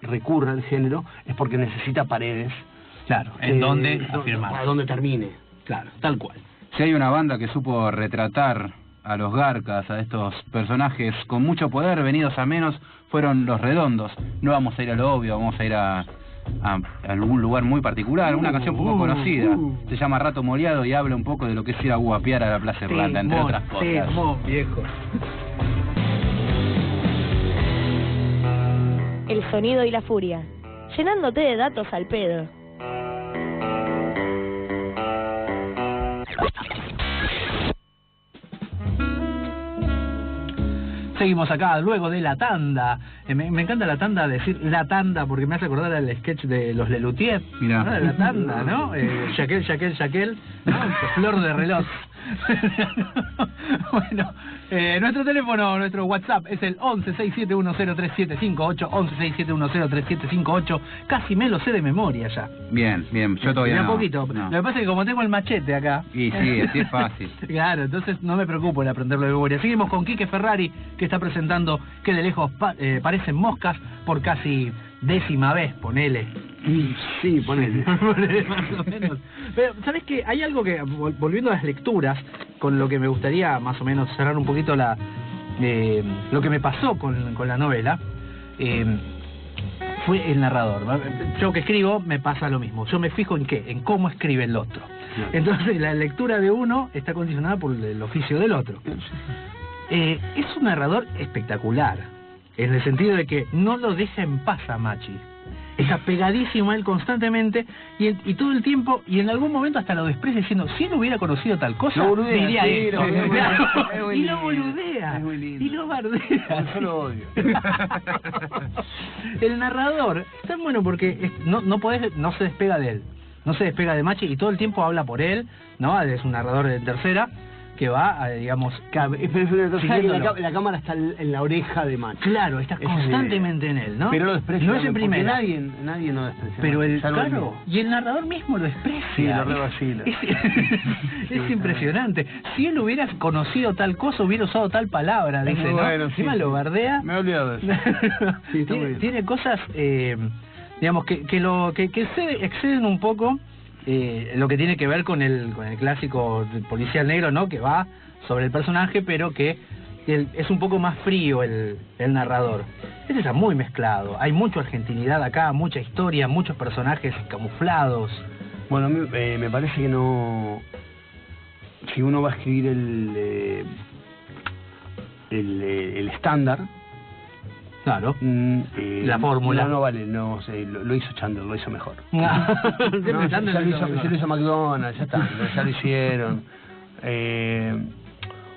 recurre al género, es porque necesita paredes. Claro, en eh, donde do- afirmar. Para donde termine. Claro, tal cual. Si hay una banda que supo retratar a los garcas, a estos personajes con mucho poder, venidos a menos, fueron los redondos. No vamos a ir a lo obvio, vamos a ir a, a- a algún lugar muy particular, una canción poco Uh, conocida. uh. Se llama Rato Moleado y habla un poco de lo que es ir a guapear a la Plaza Irlanda, entre otras cosas. Viejo. El sonido y la furia. Llenándote de datos al pedo. Seguimos acá luego de la tanda. Eh, me, me encanta la tanda decir la tanda porque me hace acordar al sketch de los Lelutier. De La tanda, ¿no? Eh, Jaquel, Jaquel, Jaquel. ¿no? Flor de reloj. bueno, eh, nuestro teléfono, nuestro WhatsApp es el 1167103758, 1167103758. Casi me lo sé de memoria ya. Bien, bien, yo todavía no. poquito. no. Lo que pasa es que como tengo el machete acá. Y sí, así es fácil. Claro, entonces no me preocupo en aprenderlo de memoria. Seguimos con Quique Ferrari, que está presentando que de lejos pa- eh, parecen moscas por casi décima vez, ponele. Sí, ponele. Más o menos. Pero, ¿sabes qué? Hay algo que, vol- volviendo a las lecturas, con lo que me gustaría más o menos cerrar un poquito la eh, lo que me pasó con, con la novela, eh, fue el narrador. Yo que escribo me pasa lo mismo. Yo me fijo en qué, en cómo escribe el otro. Entonces la lectura de uno está condicionada por el oficio del otro. Eh, es un narrador espectacular, en el sentido de que no lo deja en paz a Machi. está pegadísimo a él constantemente y, y todo el tiempo, y en algún momento hasta lo desprecia diciendo, si él hubiera conocido tal cosa, Lo boludea, diría sí, esto. lo boludea. Claro, Es muy y lo boludea, lindo. y lo bardea. Yo lo odio. el narrador es tan bueno porque es- no, no podés, no se despega de él, no se despega de Machi y todo el tiempo habla por él, ¿no? Es un narrador de tercera que va, a, digamos, Siguiéndolo. la, la cámara está en la oreja de Macho. claro, está Ese es constantemente en él, ¿no? Pero lo desprecia. No es primera. Nadie, nadie no desprecia. Pero el claro, y el narrador mismo lo desprecia. Sí, lo. Es, es impresionante. Si él hubiera conocido tal cosa, hubiera usado tal palabra, dice, bueno, Encima sí. lo bardea. Me he olvidado de eso. Sí, tiene, tiene cosas, eh, digamos, que, que lo que, que excede- exceden un poco eh, lo que tiene que ver con el, con el clásico policial negro, ¿no? Que va sobre el personaje, pero que el- es un poco más frío el, el narrador. Este está muy mezclado. Hay mucha argentinidad acá, mucha historia, muchos personajes camuflados. Bueno, mí eh, me parece que no. Si uno va a escribir el. eh, eh, el estándar. Claro. mm, eh, La fórmula. No, no vale, no sé, lo, lo hizo Chandler, lo hizo mejor. No, ya, lo hizo ya lo hizo McDonald's, ya está, ya lo hicieron. Eh,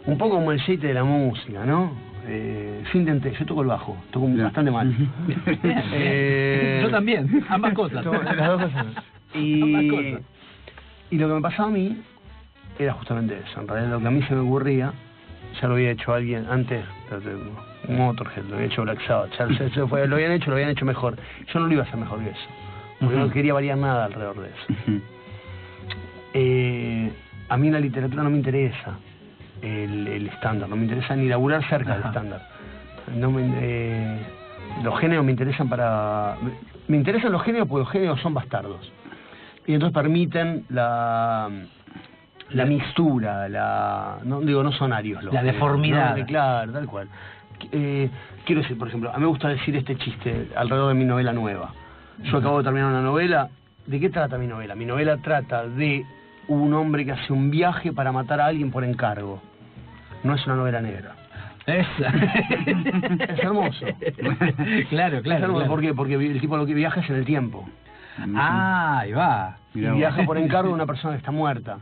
un poco como el aceite de la música, ¿no? Eh, yo intenté, yo toco el bajo, toco bastante mal. Eh, Yo también, ambas cosas. toco las dos cosas. Ambas Y, cosas. y lo que me pasaba a mí era justamente eso. En realidad lo que a mí se me ocurría, ya lo había hecho alguien antes, un Motorhead, lo había hecho Black Sabbath, se fue- lo habían hecho, lo habían hecho mejor. Yo no lo iba a hacer mejor que eso, porque no quería variar nada alrededor de eso. Eh, a mí en la literatura no me interesa el, estándar, no me interesa ni laburar cerca del estándar. No me, eh, los géneros me interesan para... Me interesan los géneros porque los géneros son bastardos. Y entonces permiten la la mixtura, la no digo no son arios los La deformidad. ¿no? claro, tal cual. Eh, quiero decir, por ejemplo, a mí me gusta decir este chiste alrededor de mi novela nueva. Yo acabo de terminar una novela. ¿De qué trata mi novela? Mi novela trata de un hombre que hace un viaje para matar a alguien por encargo. No es una novela negra. Esa. Es hermoso. claro, Es claro. hermoso. claro. ¿Por qué? Porque el tipo lo que viaja es en el tiempo. Ah, ahí va. Y viaja por encargo de una persona que está muerta.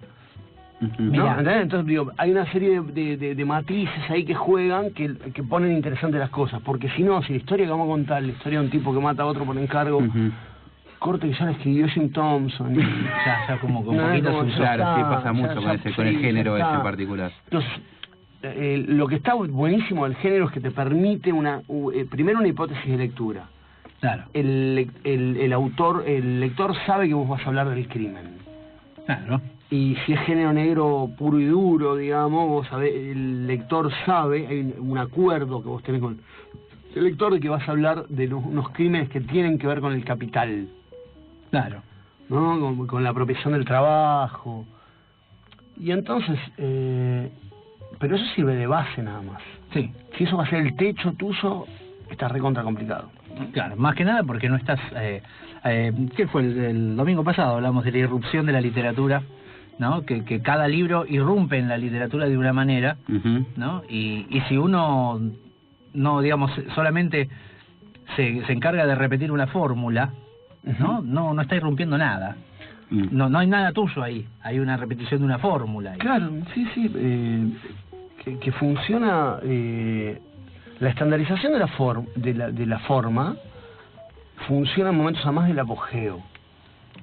Entonces digo, hay una serie de, de, de- de matrices ahí que juegan que, que ponen interesantes las cosas. Porque si no, si la historia que vamos a contar, la historia de un tipo que mata a otro por encargo, Ujú. corte que ya la escribió Jim Thompson. y- Ya, ya como con No, poquito como Claro, sí, pasa mucho ya- con ya- ese- con el género ese en particular. Entonces, eh, lo que está buenísimo del género es que te permite una eh, primero una hipótesis de lectura. Claro, El, el, el autor, el lector sabe que vos vas a hablar del crimen. claro. Y si es género negro puro y duro, digamos, vos sabés, el lector sabe, hay un, acuerdo que vos tenés con el lector de que vas a hablar de los- unos crímenes que tienen que ver con el capital, Claro. ¿no? Con, con la apropiación del trabajo. Y entonces, eh, pero eso sirve de base nada más. Sí, Si eso va a ser el techo tuyo, está recontra complicado. claro. Más que nada porque no estás... Eh, eh, ¿Qué fue? El, el domingo pasado hablamos de la irrupción de la literatura, ¿no? Que, que cada libro irrumpe en la literatura de una manera. ¿no? Y, y si uno no, digamos, solamente se, se encarga de repetir una fórmula, ¿no? No, no está irrumpiendo nada. Mm. No, no hay nada tuyo ahí. Hay una repetición de una fórmula. ahí. Claro, sí, sí, eh, que, que funciona eh, la estandarización de la, form, de, la, de la forma funciona en momentos a más del apogeo.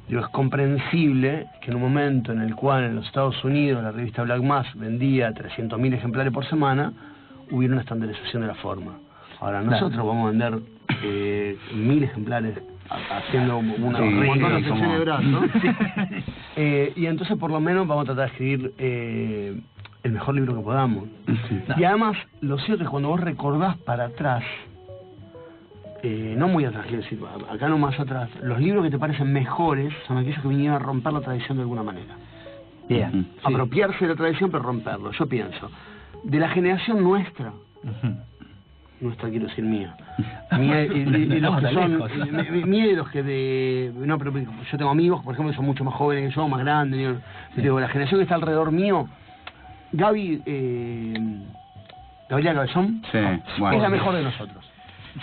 Digo, es comprensible que en un momento en el cual en los Estados Unidos la revista Black Mass vendía 300.000 ejemplares por semana, hubiera una estandarización de la forma. Ahora, Claro. nosotros vamos a vender eh, mil ejemplares ha- haciendo una, Sí, un montón de sí, como-. Eh, y entonces por lo menos vamos a tratar de escribir eh, el mejor libro que podamos. Y además, lo cierto es que cuando vos recordás para atrás, eh, no muy atrás, quiero decir, acá no más atrás, los libros que te parecen mejores son aquellos que vinieron a romper la tradición de alguna manera. Bien. Apropiarse de la tradición pero romperlo. Yo pienso, de la generación nuestra, nuestra quiero decir mía, mía y, y- y los que son, mía y los que de, no, pero yo tengo amigos, por ejemplo, que son mucho más jóvenes que yo, más grandes, digo, digo, la generación que está alrededor mío, Gaby, eh, Gabriela Cabezón, Sí, es bueno. la mejor de nosotros.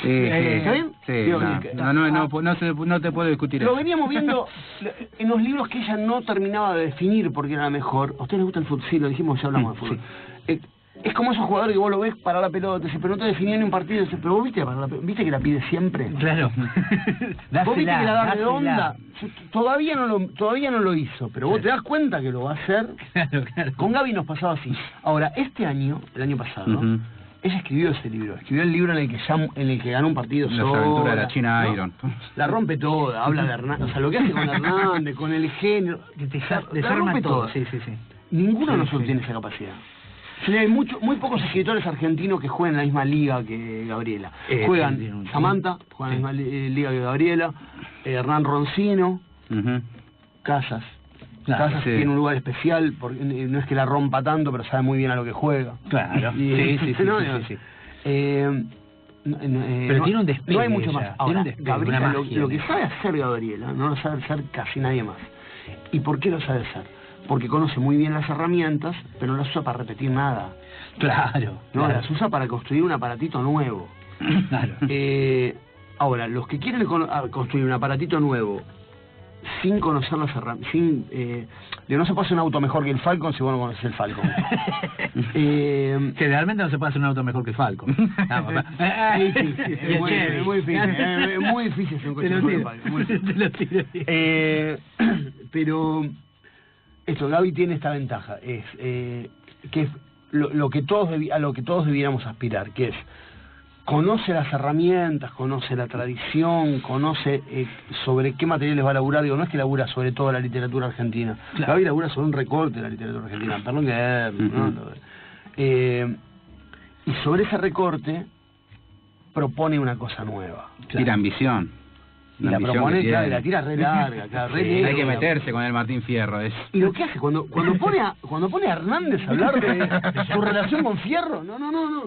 Sí, Eh, sí. ¿Está bien? Sí, Digo, no, que- no, no, no, no, se- no te puedo discutir Lo eso. veníamos viendo en los libros que ella no terminaba de definir porque era la mejor. ¿A ustedes les gusta el fútbol? Sí, lo dijimos, ya hablamos de fútbol. Eh, es como esos jugadores que vos lo ves para la pelota, dice, pero no te definí en un partido, dice, pero vos viste, para la viste que la pide siempre. Claro. vos viste que la da dásela. redonda. Todavía no lo, todavía no lo hizo, pero vos te das cuenta que lo va a hacer. Claro, claro. Con Gaby nos pasaba así. Ahora, este año, el año pasado. Ella escribió ese libro. Escribió el libro en el que ya, en el que ganó un partido Las sola, aventuras de la China ¿no? Iron. La rompe toda, habla de Hernández, o sea, lo que hace con Hernández, con el género, Que te la- rompe todo. toda. Sí, sí, sí. Ninguno de Sí, nosotros sí. tiene esa capacidad. Sí, hay mucho, muy pocos escritores argentinos que juegan en la misma liga que Gabriela. Eh, juegan Samantha, juegan en la misma li- liga que Gabriela, eh, Hernán Roncino, Ujú. Casas. Claro, Casas sí. tiene un lugar especial, porque eh, no es que la rompa tanto, pero sabe muy bien a lo que juega. Claro. Y- Sí, sí, sí, no, sí, no, sí, sí. eh, no, eh, Pero no- tiene un despegue No hay mucho más. Ahora, despegue, Gabriela, lo, que sabe hacer Gabriela, no lo sabe hacer casi nadie más. ¿Y por qué lo sabe hacer? Porque conoce muy bien las herramientas, pero no las usa para repetir nada. Claro. No, claro. las usa para construir un aparatito nuevo. Claro. Eh, ahora, los que quieren ah, construir un aparatito nuevo sin conocer las herramientas, sin... Eh, digo, no se puede hacer un auto mejor que el Falcon si vos no conoces el Falcon. eh, Generalmente no se puede hacer un auto mejor que el Falcon. No, papá. es difícil, muy, Chevy. es muy difícil, es- muy difícil hacer un coche mejor que el. Falcon, muy difícil. Eh, pero esto, Gaby tiene esta ventaja, es eh, que es lo, lo que todos debi- a lo que todos debiéramos aspirar, que es conoce las herramientas, conoce la tradición, conoce eh, sobre qué materiales va a laburar, digo, no es que labura sobre toda la literatura argentina, Claro. Gaby labura sobre un recorte de la literatura argentina, perdón que ¿no? Ujú. Eh, y sobre ese recorte propone una cosa nueva. Tira ambición. Y la ambición propone, que claro, tiene. la tira re larga, claro, re Sí, larga. hay que meterse con el Martín Fierro. Es... Y lo que hace cuando cuando pone a cuando pone a Hernández a hablar de su relación con Fierro, no, no, no, no.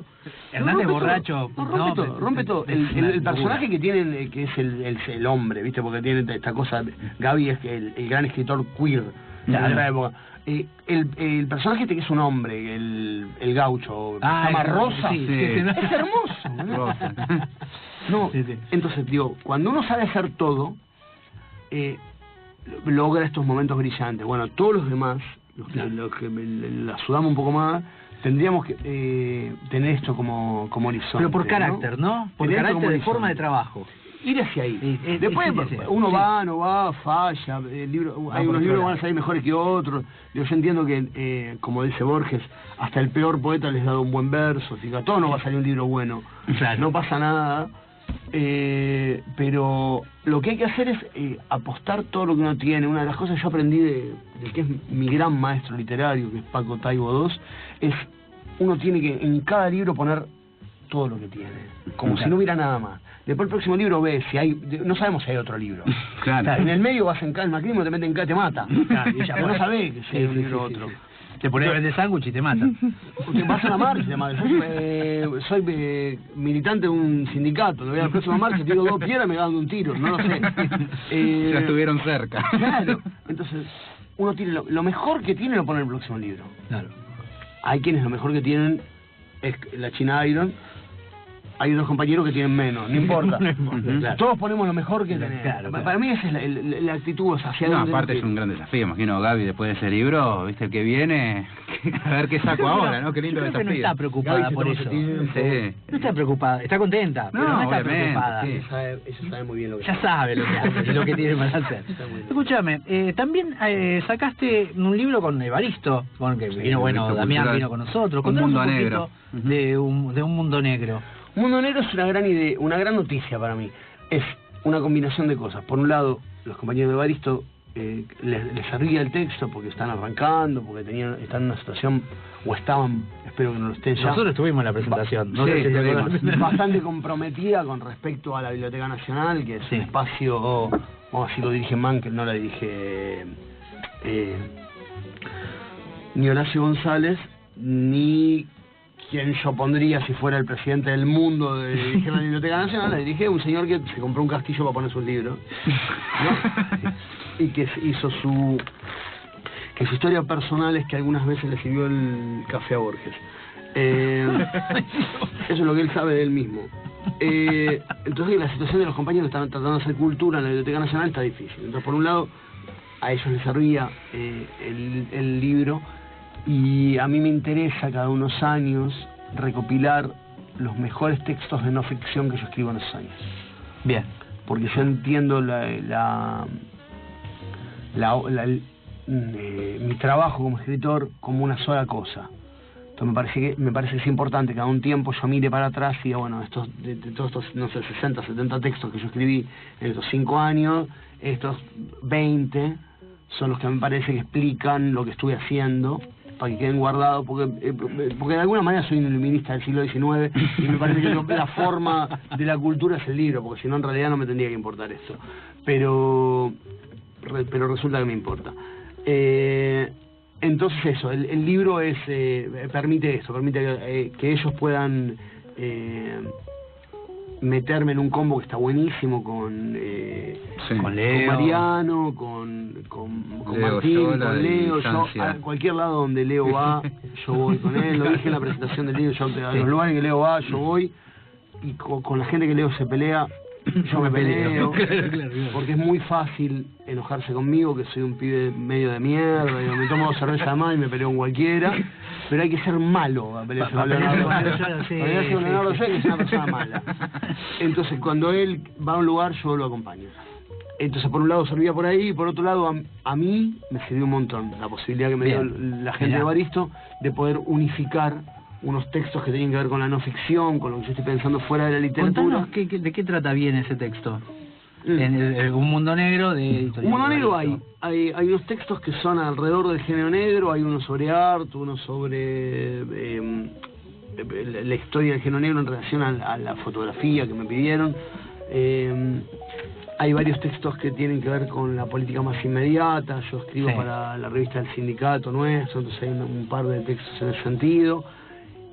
Hernández No, borracho, todo, no, rompe no, todo, rompe todo. El, el- el personaje que tienen, eh, que es el, el, el hombre, ¿viste? Porque tiene esta cosa, Gaby es el, el gran escritor queer de otra época. Eh, el, el personaje que es un hombre, el, el gaucho, Ah, llama Rosa, sí, sí, es hermoso. ¿no? Entonces digo, cuando uno sabe hacer todo, eh, logra estos momentos brillantes. Bueno, todos los demás, los que, los que me- la sudamos un poco más, tendríamos que eh, tener esto como, como horizonte. Pero por carácter, ¿no? Por Tener carácter de forma de trabajo. Ir hacia ahí. Sí, Después uno va, no va, falla. El libro, hay unos libros que van a salir mejores que otros. Yo, yo entiendo que, eh, como dice Borges, hasta el peor poeta les ha dado un buen verso. Así que a todos nos va a salir un libro bueno. Claro. No pasa nada. Eh, pero lo que hay que hacer es eh, apostar todo lo que uno tiene. Una de las cosas que yo aprendí de, de que es mi gran maestro literario, que es Paco Taibo II, es uno tiene que en cada libro poner todo lo que tiene, como Claro. si no hubiera nada más. Después el próximo libro ve si hay, no sabemos si hay otro libro. Claro. En el medio vas en cada el macrismo, te meten en cada te mata. Claro, y ya Pero no sabés que si hay un libro otro. Te pones a vender sándwich y te mata. Porque vas a una marcha, además. Yo eh, soy eh, militante de un sindicato. Le voy a la próxima marcha, tiro dos piedras y me dan un tiro. No lo sé. Eh, Ya estuvieron cerca. Claro. Entonces, uno tiene lo, lo mejor que tiene lo pone en el próximo libro. Claro. Hay quienes lo mejor que tienen es la China Iron. Hay otros compañeros que tienen menos, no importa. No. Todos ponemos lo mejor que tenemos. Claro, Pa- claro. Para mí esa es la, la- la actitud hacia No, aparte es un gran desafío. Imagino Gaby después de ese libro, viste el que viene, a ver qué saco ahora, ¿no? Qué lindo Yo creo que no desafío. está preocupada Gaby por eso. Sí. No está preocupada, está contenta, pero No, no, está preocupada. sí. Ella sabe, ella sabe muy bien lo que Ya sabe lo que hace lo que tiene para hacer. Escúchame, eh, también eh, sacaste un libro con Evaristo, con que vino, bueno, Damián Cultural. vino con nosotros. Un mundo poquito negro. De, un, de un mundo negro. Mundo Negro es una gran idea, una gran noticia para mí. Es una combinación de cosas. Por un lado, los compañeros de Baristo eh, les, les servía el texto porque están arrancando, porque tenían están en una situación, o estaban, espero que no lo estén ya, Nosotros estuvimos en la presentación. No Sí, sé si te estuvimos. bastante comprometida con respecto a la Biblioteca Nacional, que es Sí. un espacio, vamos a decir, lo dirige Mankel, no la dirige eh, ni Horacio González, ni quien yo pondría si fuera el presidente del mundo de dirigir la Biblioteca Nacional, la dirige un señor que se compró un castillo para poner sus libros, ¿no? y que hizo su que su historia personal es que algunas veces le sirvió el café a Borges. Eh, eso es lo que él sabe de él mismo. Eh, entonces la situación de los compañeros que están tratando de hacer cultura en la Biblioteca Nacional está difícil. Entonces, por un lado, a ellos les servía eh, el, el libro y a mí me interesa cada unos años recopilar los mejores textos de no ficción que yo escribo en esos años. Bien. Porque yo entiendo la, la, la- la- el- eh, mi trabajo como escritor como una sola cosa. Entonces me parece que me parece que es importante que a un tiempo yo mire para atrás y diga, bueno, estos, de, de todos estos, no sé, 60, 70 textos que yo escribí en estos 5 años, estos 20 son los que me parece que explican lo que estuve haciendo para que queden guardados, porque, eh, porque de alguna manera soy un iluminista del siglo XIX y me parece que la forma de la cultura es el libro, porque si no en realidad no me tendría que importar esto. Pero, pero resulta que me importa. Eh, entonces eso, el, el libro es eh, permite eso, permite que, eh, que ellos puedan eh, meterme en un combo que está buenísimo con, eh, Sí. Con con Leo. Mariano, con, con, con Leo Martín, con Leo, yo a cualquier lado donde Leo va, yo voy con él, lo dije en la presentación del libro, yo a los lugares que Leo va, yo voy, y co- con, la gente que Leo se pelea, yo me peleo, Claro, claro, claro. porque es muy fácil enojarse conmigo, que soy un pibe medio de mierda, digo, me tomo dos cervezas más y me peleo con cualquiera, pero hay que ser malo a pelearse con Leonardo. pelearse con Leonardo, sé que es una persona mala. Entonces, cuando él va a un lugar, yo lo acompaño. Entonces, por un lado servía por ahí, y por otro lado, a, a mí me sirvió un montón la posibilidad que me dio la gente Mirá. de Baristo de poder unificar unos textos que tienen que ver con la no ficción, con lo que yo estoy pensando fuera de la literatura. Contanos qué- qué- de qué trata bien ese texto. Mm. En el- el- un mundo negro de Un mundo negro hay, hay, hay unos textos que son alrededor del género negro, hay uno sobre arte, uno sobre eh, la- la historia del género negro en relación a, a la fotografía que me pidieron. Eh, hay varios textos que tienen que ver con la política más inmediata, yo escribo Sí. para la revista del sindicato nuestro, entonces hay un, un par de textos en ese sentido.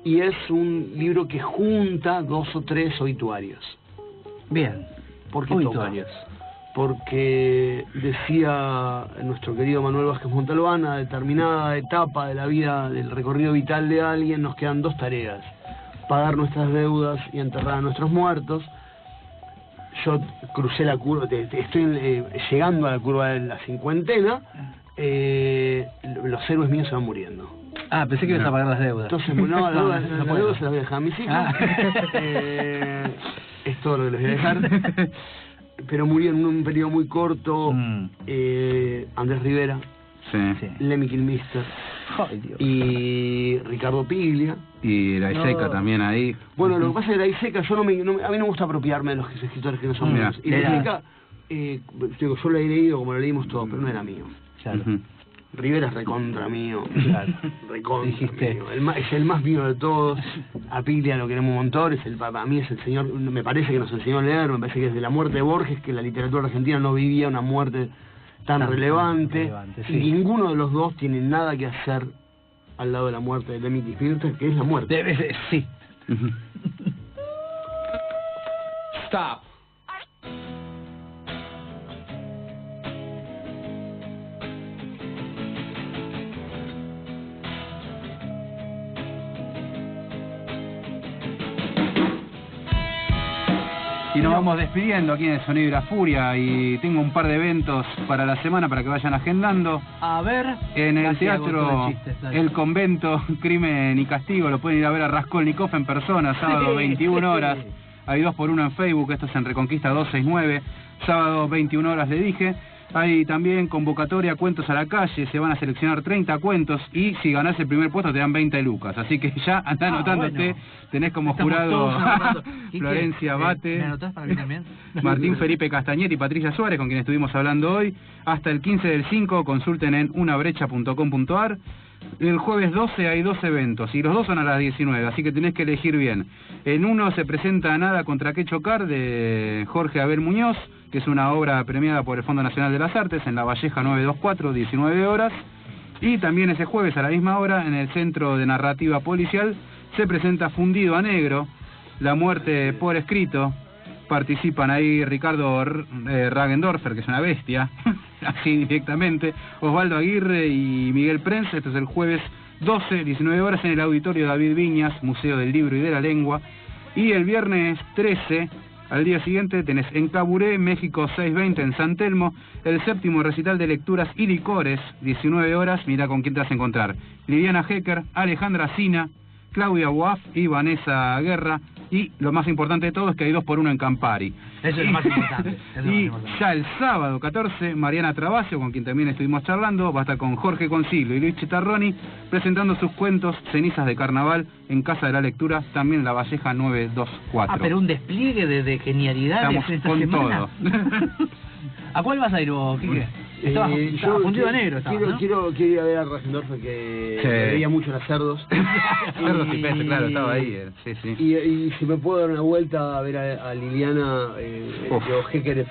Y es un libro que junta dos o tres obituarios. Bien. ¿Por qué? Obituarios. porque decía nuestro querido Manuel Vázquez Montalbán, a determinada etapa de la vida, del recorrido vital de alguien, nos quedan dos tareas, pagar nuestras deudas y enterrar a nuestros muertos. Yo crucé la curva, estoy eh, llegando a la curva de la cincuentena, eh, los héroes míos se van muriendo. Ah, pensé que ibas a pagar las deudas. Entonces, no, las deudas, no las puedo. deudas se las voy a dejar a mis hijos. Ah. Eh, es todo lo que les voy a dejar. Pero murió en un periodo muy corto Mm. eh, Andrés Rivera, Sí. Lemmy Kilmister y Ricardo Piglia. Y la Iseca No. también ahí. Bueno, lo que pasa es que la Iseca, yo no me, no a mí no me gusta apropiarme de los escritores que no son míos. Y la Iseca, eh, digo, yo lo he leído como lo leímos todos, pero no era mío. Claro. Rivera es recontra mío. Claro. Recontra Dijiste. mío. El más, es el más mío de todos. A Piglia lo queremos un montón. Es el, para mí es el señor, me parece que nos enseñó a leer, me parece que desde la muerte de Borges, que la literatura argentina no vivía una muerte tan, Tan relevante. relevante, sí. Y ninguno de los dos tiene nada que hacer al lado de la muerte de Lemmy Kilmister, que es la muerte. Debe ser- sí. Stop. Nos vamos despidiendo aquí en el Sonido y la Furia y tengo un par de eventos para la semana para que vayan agendando. A ver. En el teatro el chiste, dale. El Convento, Crimen y Castigo, lo pueden ir a ver a Raskolnikov en persona, sábado Sí, 21 sí. horas. Hay dos por uno en Facebook, esto es en Reconquista 269. Sábado 21 horas le dije. Hay también convocatoria Cuentos a la Calle, se van a seleccionar 30 cuentos y si ganás el primer puesto te dan 20 lucas. Así que ya anda Ah, anotándote, bueno. tenés como Estamos jurado Florencia eh, Bate. ¿Me anotás para mí también? Martín Felipe Castañetti y Patricia Suárez, con quien estuvimos hablando hoy. Hasta el 15 del 5, consulten en unabrecha.com.ar. El jueves 12 hay dos eventos y los dos son a las 19, así que tenés que elegir bien. En uno se presenta Nada contra qué chocar de Jorge Abel Muñoz, que es una obra premiada por el Fondo Nacional de las Artes en La Valleja 924, 19 horas. Y también ese jueves a la misma hora en el Centro de Narrativa Policial se presenta Fundido a Negro, La muerte por escrito. Participan ahí Ricardo eh, Ragendorfer, que es una bestia, así directamente, Osvaldo Aguirre y Miguel Prenz. Esto es el jueves 12, 19 horas en el Auditorio David Viñas, Museo del Libro y de la Lengua. Y el viernes 13, al día siguiente, tenés en Caburé, México 620 en San Telmo, el séptimo recital de lecturas y licores, 19 horas, mira con quién te vas a encontrar. Liliana Hecker, Alejandra Sina, Claudia Boaf y Vanessa Guerra. Y lo más importante de todo es que hay dos por uno en Campari. Eso es lo más importante. eso más y importante. ya el sábado 14, Mariana Travasio, con quien también estuvimos charlando, va a estar con Jorge Concilio y Luis Chitarroni presentando sus cuentos Cenizas de Carnaval en Casa de la Lectura, también La Valleja 924. Ah, pero un despliegue de, de genialidades Estamos esta con semana. todo. ¿A cuál vas a ir vos, Quique? Eh, estabas yo fundido quiero- negro, estabas, quiero, ¿no? quiero, quiero ir a ver a Rajendorf que Sí. veía mucho las cerdos. Cerdos y peces, claro, estaba ahí. eh, Sí, sí. Y, y si me puedo dar una vuelta a ver a, a Liliana, eh, digo, Hecker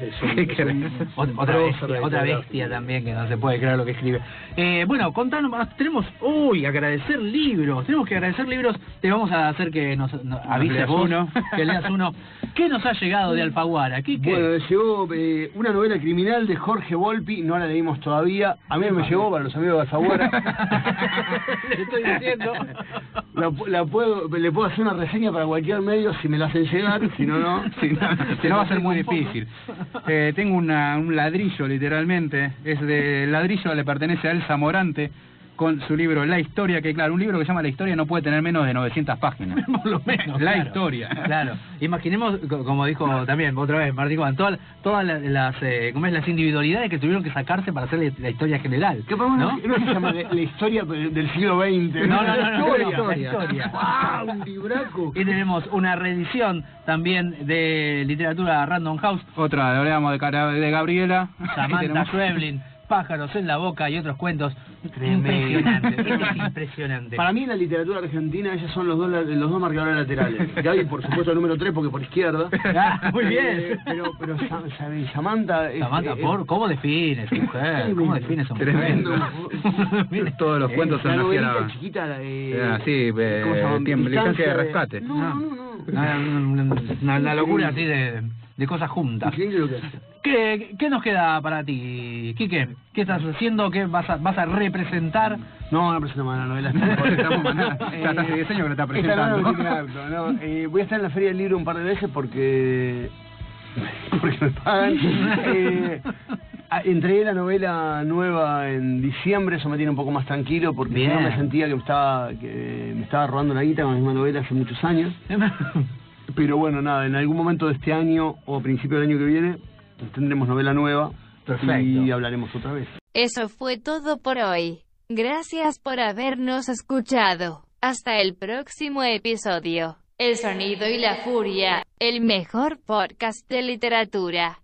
Otra bestia, otra bestia también que no se puede creer lo que escribe. Eh, bueno, contanos más. Tenemos, uy, agradecer libros. Tenemos que agradecer libros. Te vamos a hacer que nos, nos avises vos, uno. que leas uno. ¿Qué nos ha llegado de Alfaguara? Quique? Bueno, llegó eh, una novela criminal de Jorge Volpi, no la leímos todavía. A mí me llegó para los amigos de Alfaguara. Le estoy diciendo. La, pu- la puedo, le puedo hacer una reseña para cualquier medio si me la hacen llegar, si no, no. Si no, si no va a ser muy difícil. Eh, tengo una, un ladrillo, literalmente. Es de ladrillo, le pertenece a Elsa Morante, con su libro La Historia, que claro, un libro que se llama La Historia no puede tener menos de 900 páginas. Por lo menos. La claro. historia. Claro. Imaginemos, co- como dijo también otra vez Martín Juan, todas, todas las, las, eh, ¿cómo es? las individualidades que tuvieron que sacarse para hacer la, historia general. Que podemos ¿no? no se llama la, la historia del siglo XX. No, no, no, no, La no, la historia. historia. ¡Wow! Un libraco. Y tenemos una reedición también de literatura Random House, Otra, hablamos de, Cara- de Gabriela. Samantha Schweblin, Pájaros en la boca y otros cuentos. Impresionante, es impresionante. Para mí en la literatura argentina ellos son los dos, los dos marcadores laterales. Gaby, por supuesto, el número 3 porque por izquierda. Ah, muy Eh, bien. pero pero Sa- Samantha... es- Samantha, es- por, ¿cómo defines mujer? ¿Cómo defines a mujer? Tremendo. Todos los cuentos la son así. novelita era- chiquita... Eh, Era así, eh, ¿cómo se llama? tiempo, licencia de rescate. No, no, no. no. Una, una- una- una locura así de, de cosas juntas. ¿Qué, ¿Qué nos queda para ti, Quique? ¿Qué estás haciendo? ¿Qué vas a, vas a representar? No, no presento más la novela. Estamos hace 10 años que lo está presentando. no, no no. Eh, voy a estar en la Feria del Libro un par de veces porque... porque me pagan. Eh, entregué la novela nueva en diciembre, eso me tiene un poco más tranquilo porque si no Bien. me sentía que me estaba, que me estaba robando la guita con la misma novela hace muchos años. Pero bueno, nada, en algún momento de este año o a principio del año que viene tendremos novela nueva Perfecto. y hablaremos otra vez. Eso fue todo por hoy. Gracias por habernos escuchado. Hasta el próximo episodio. El sonido y la furia, el mejor podcast de literatura.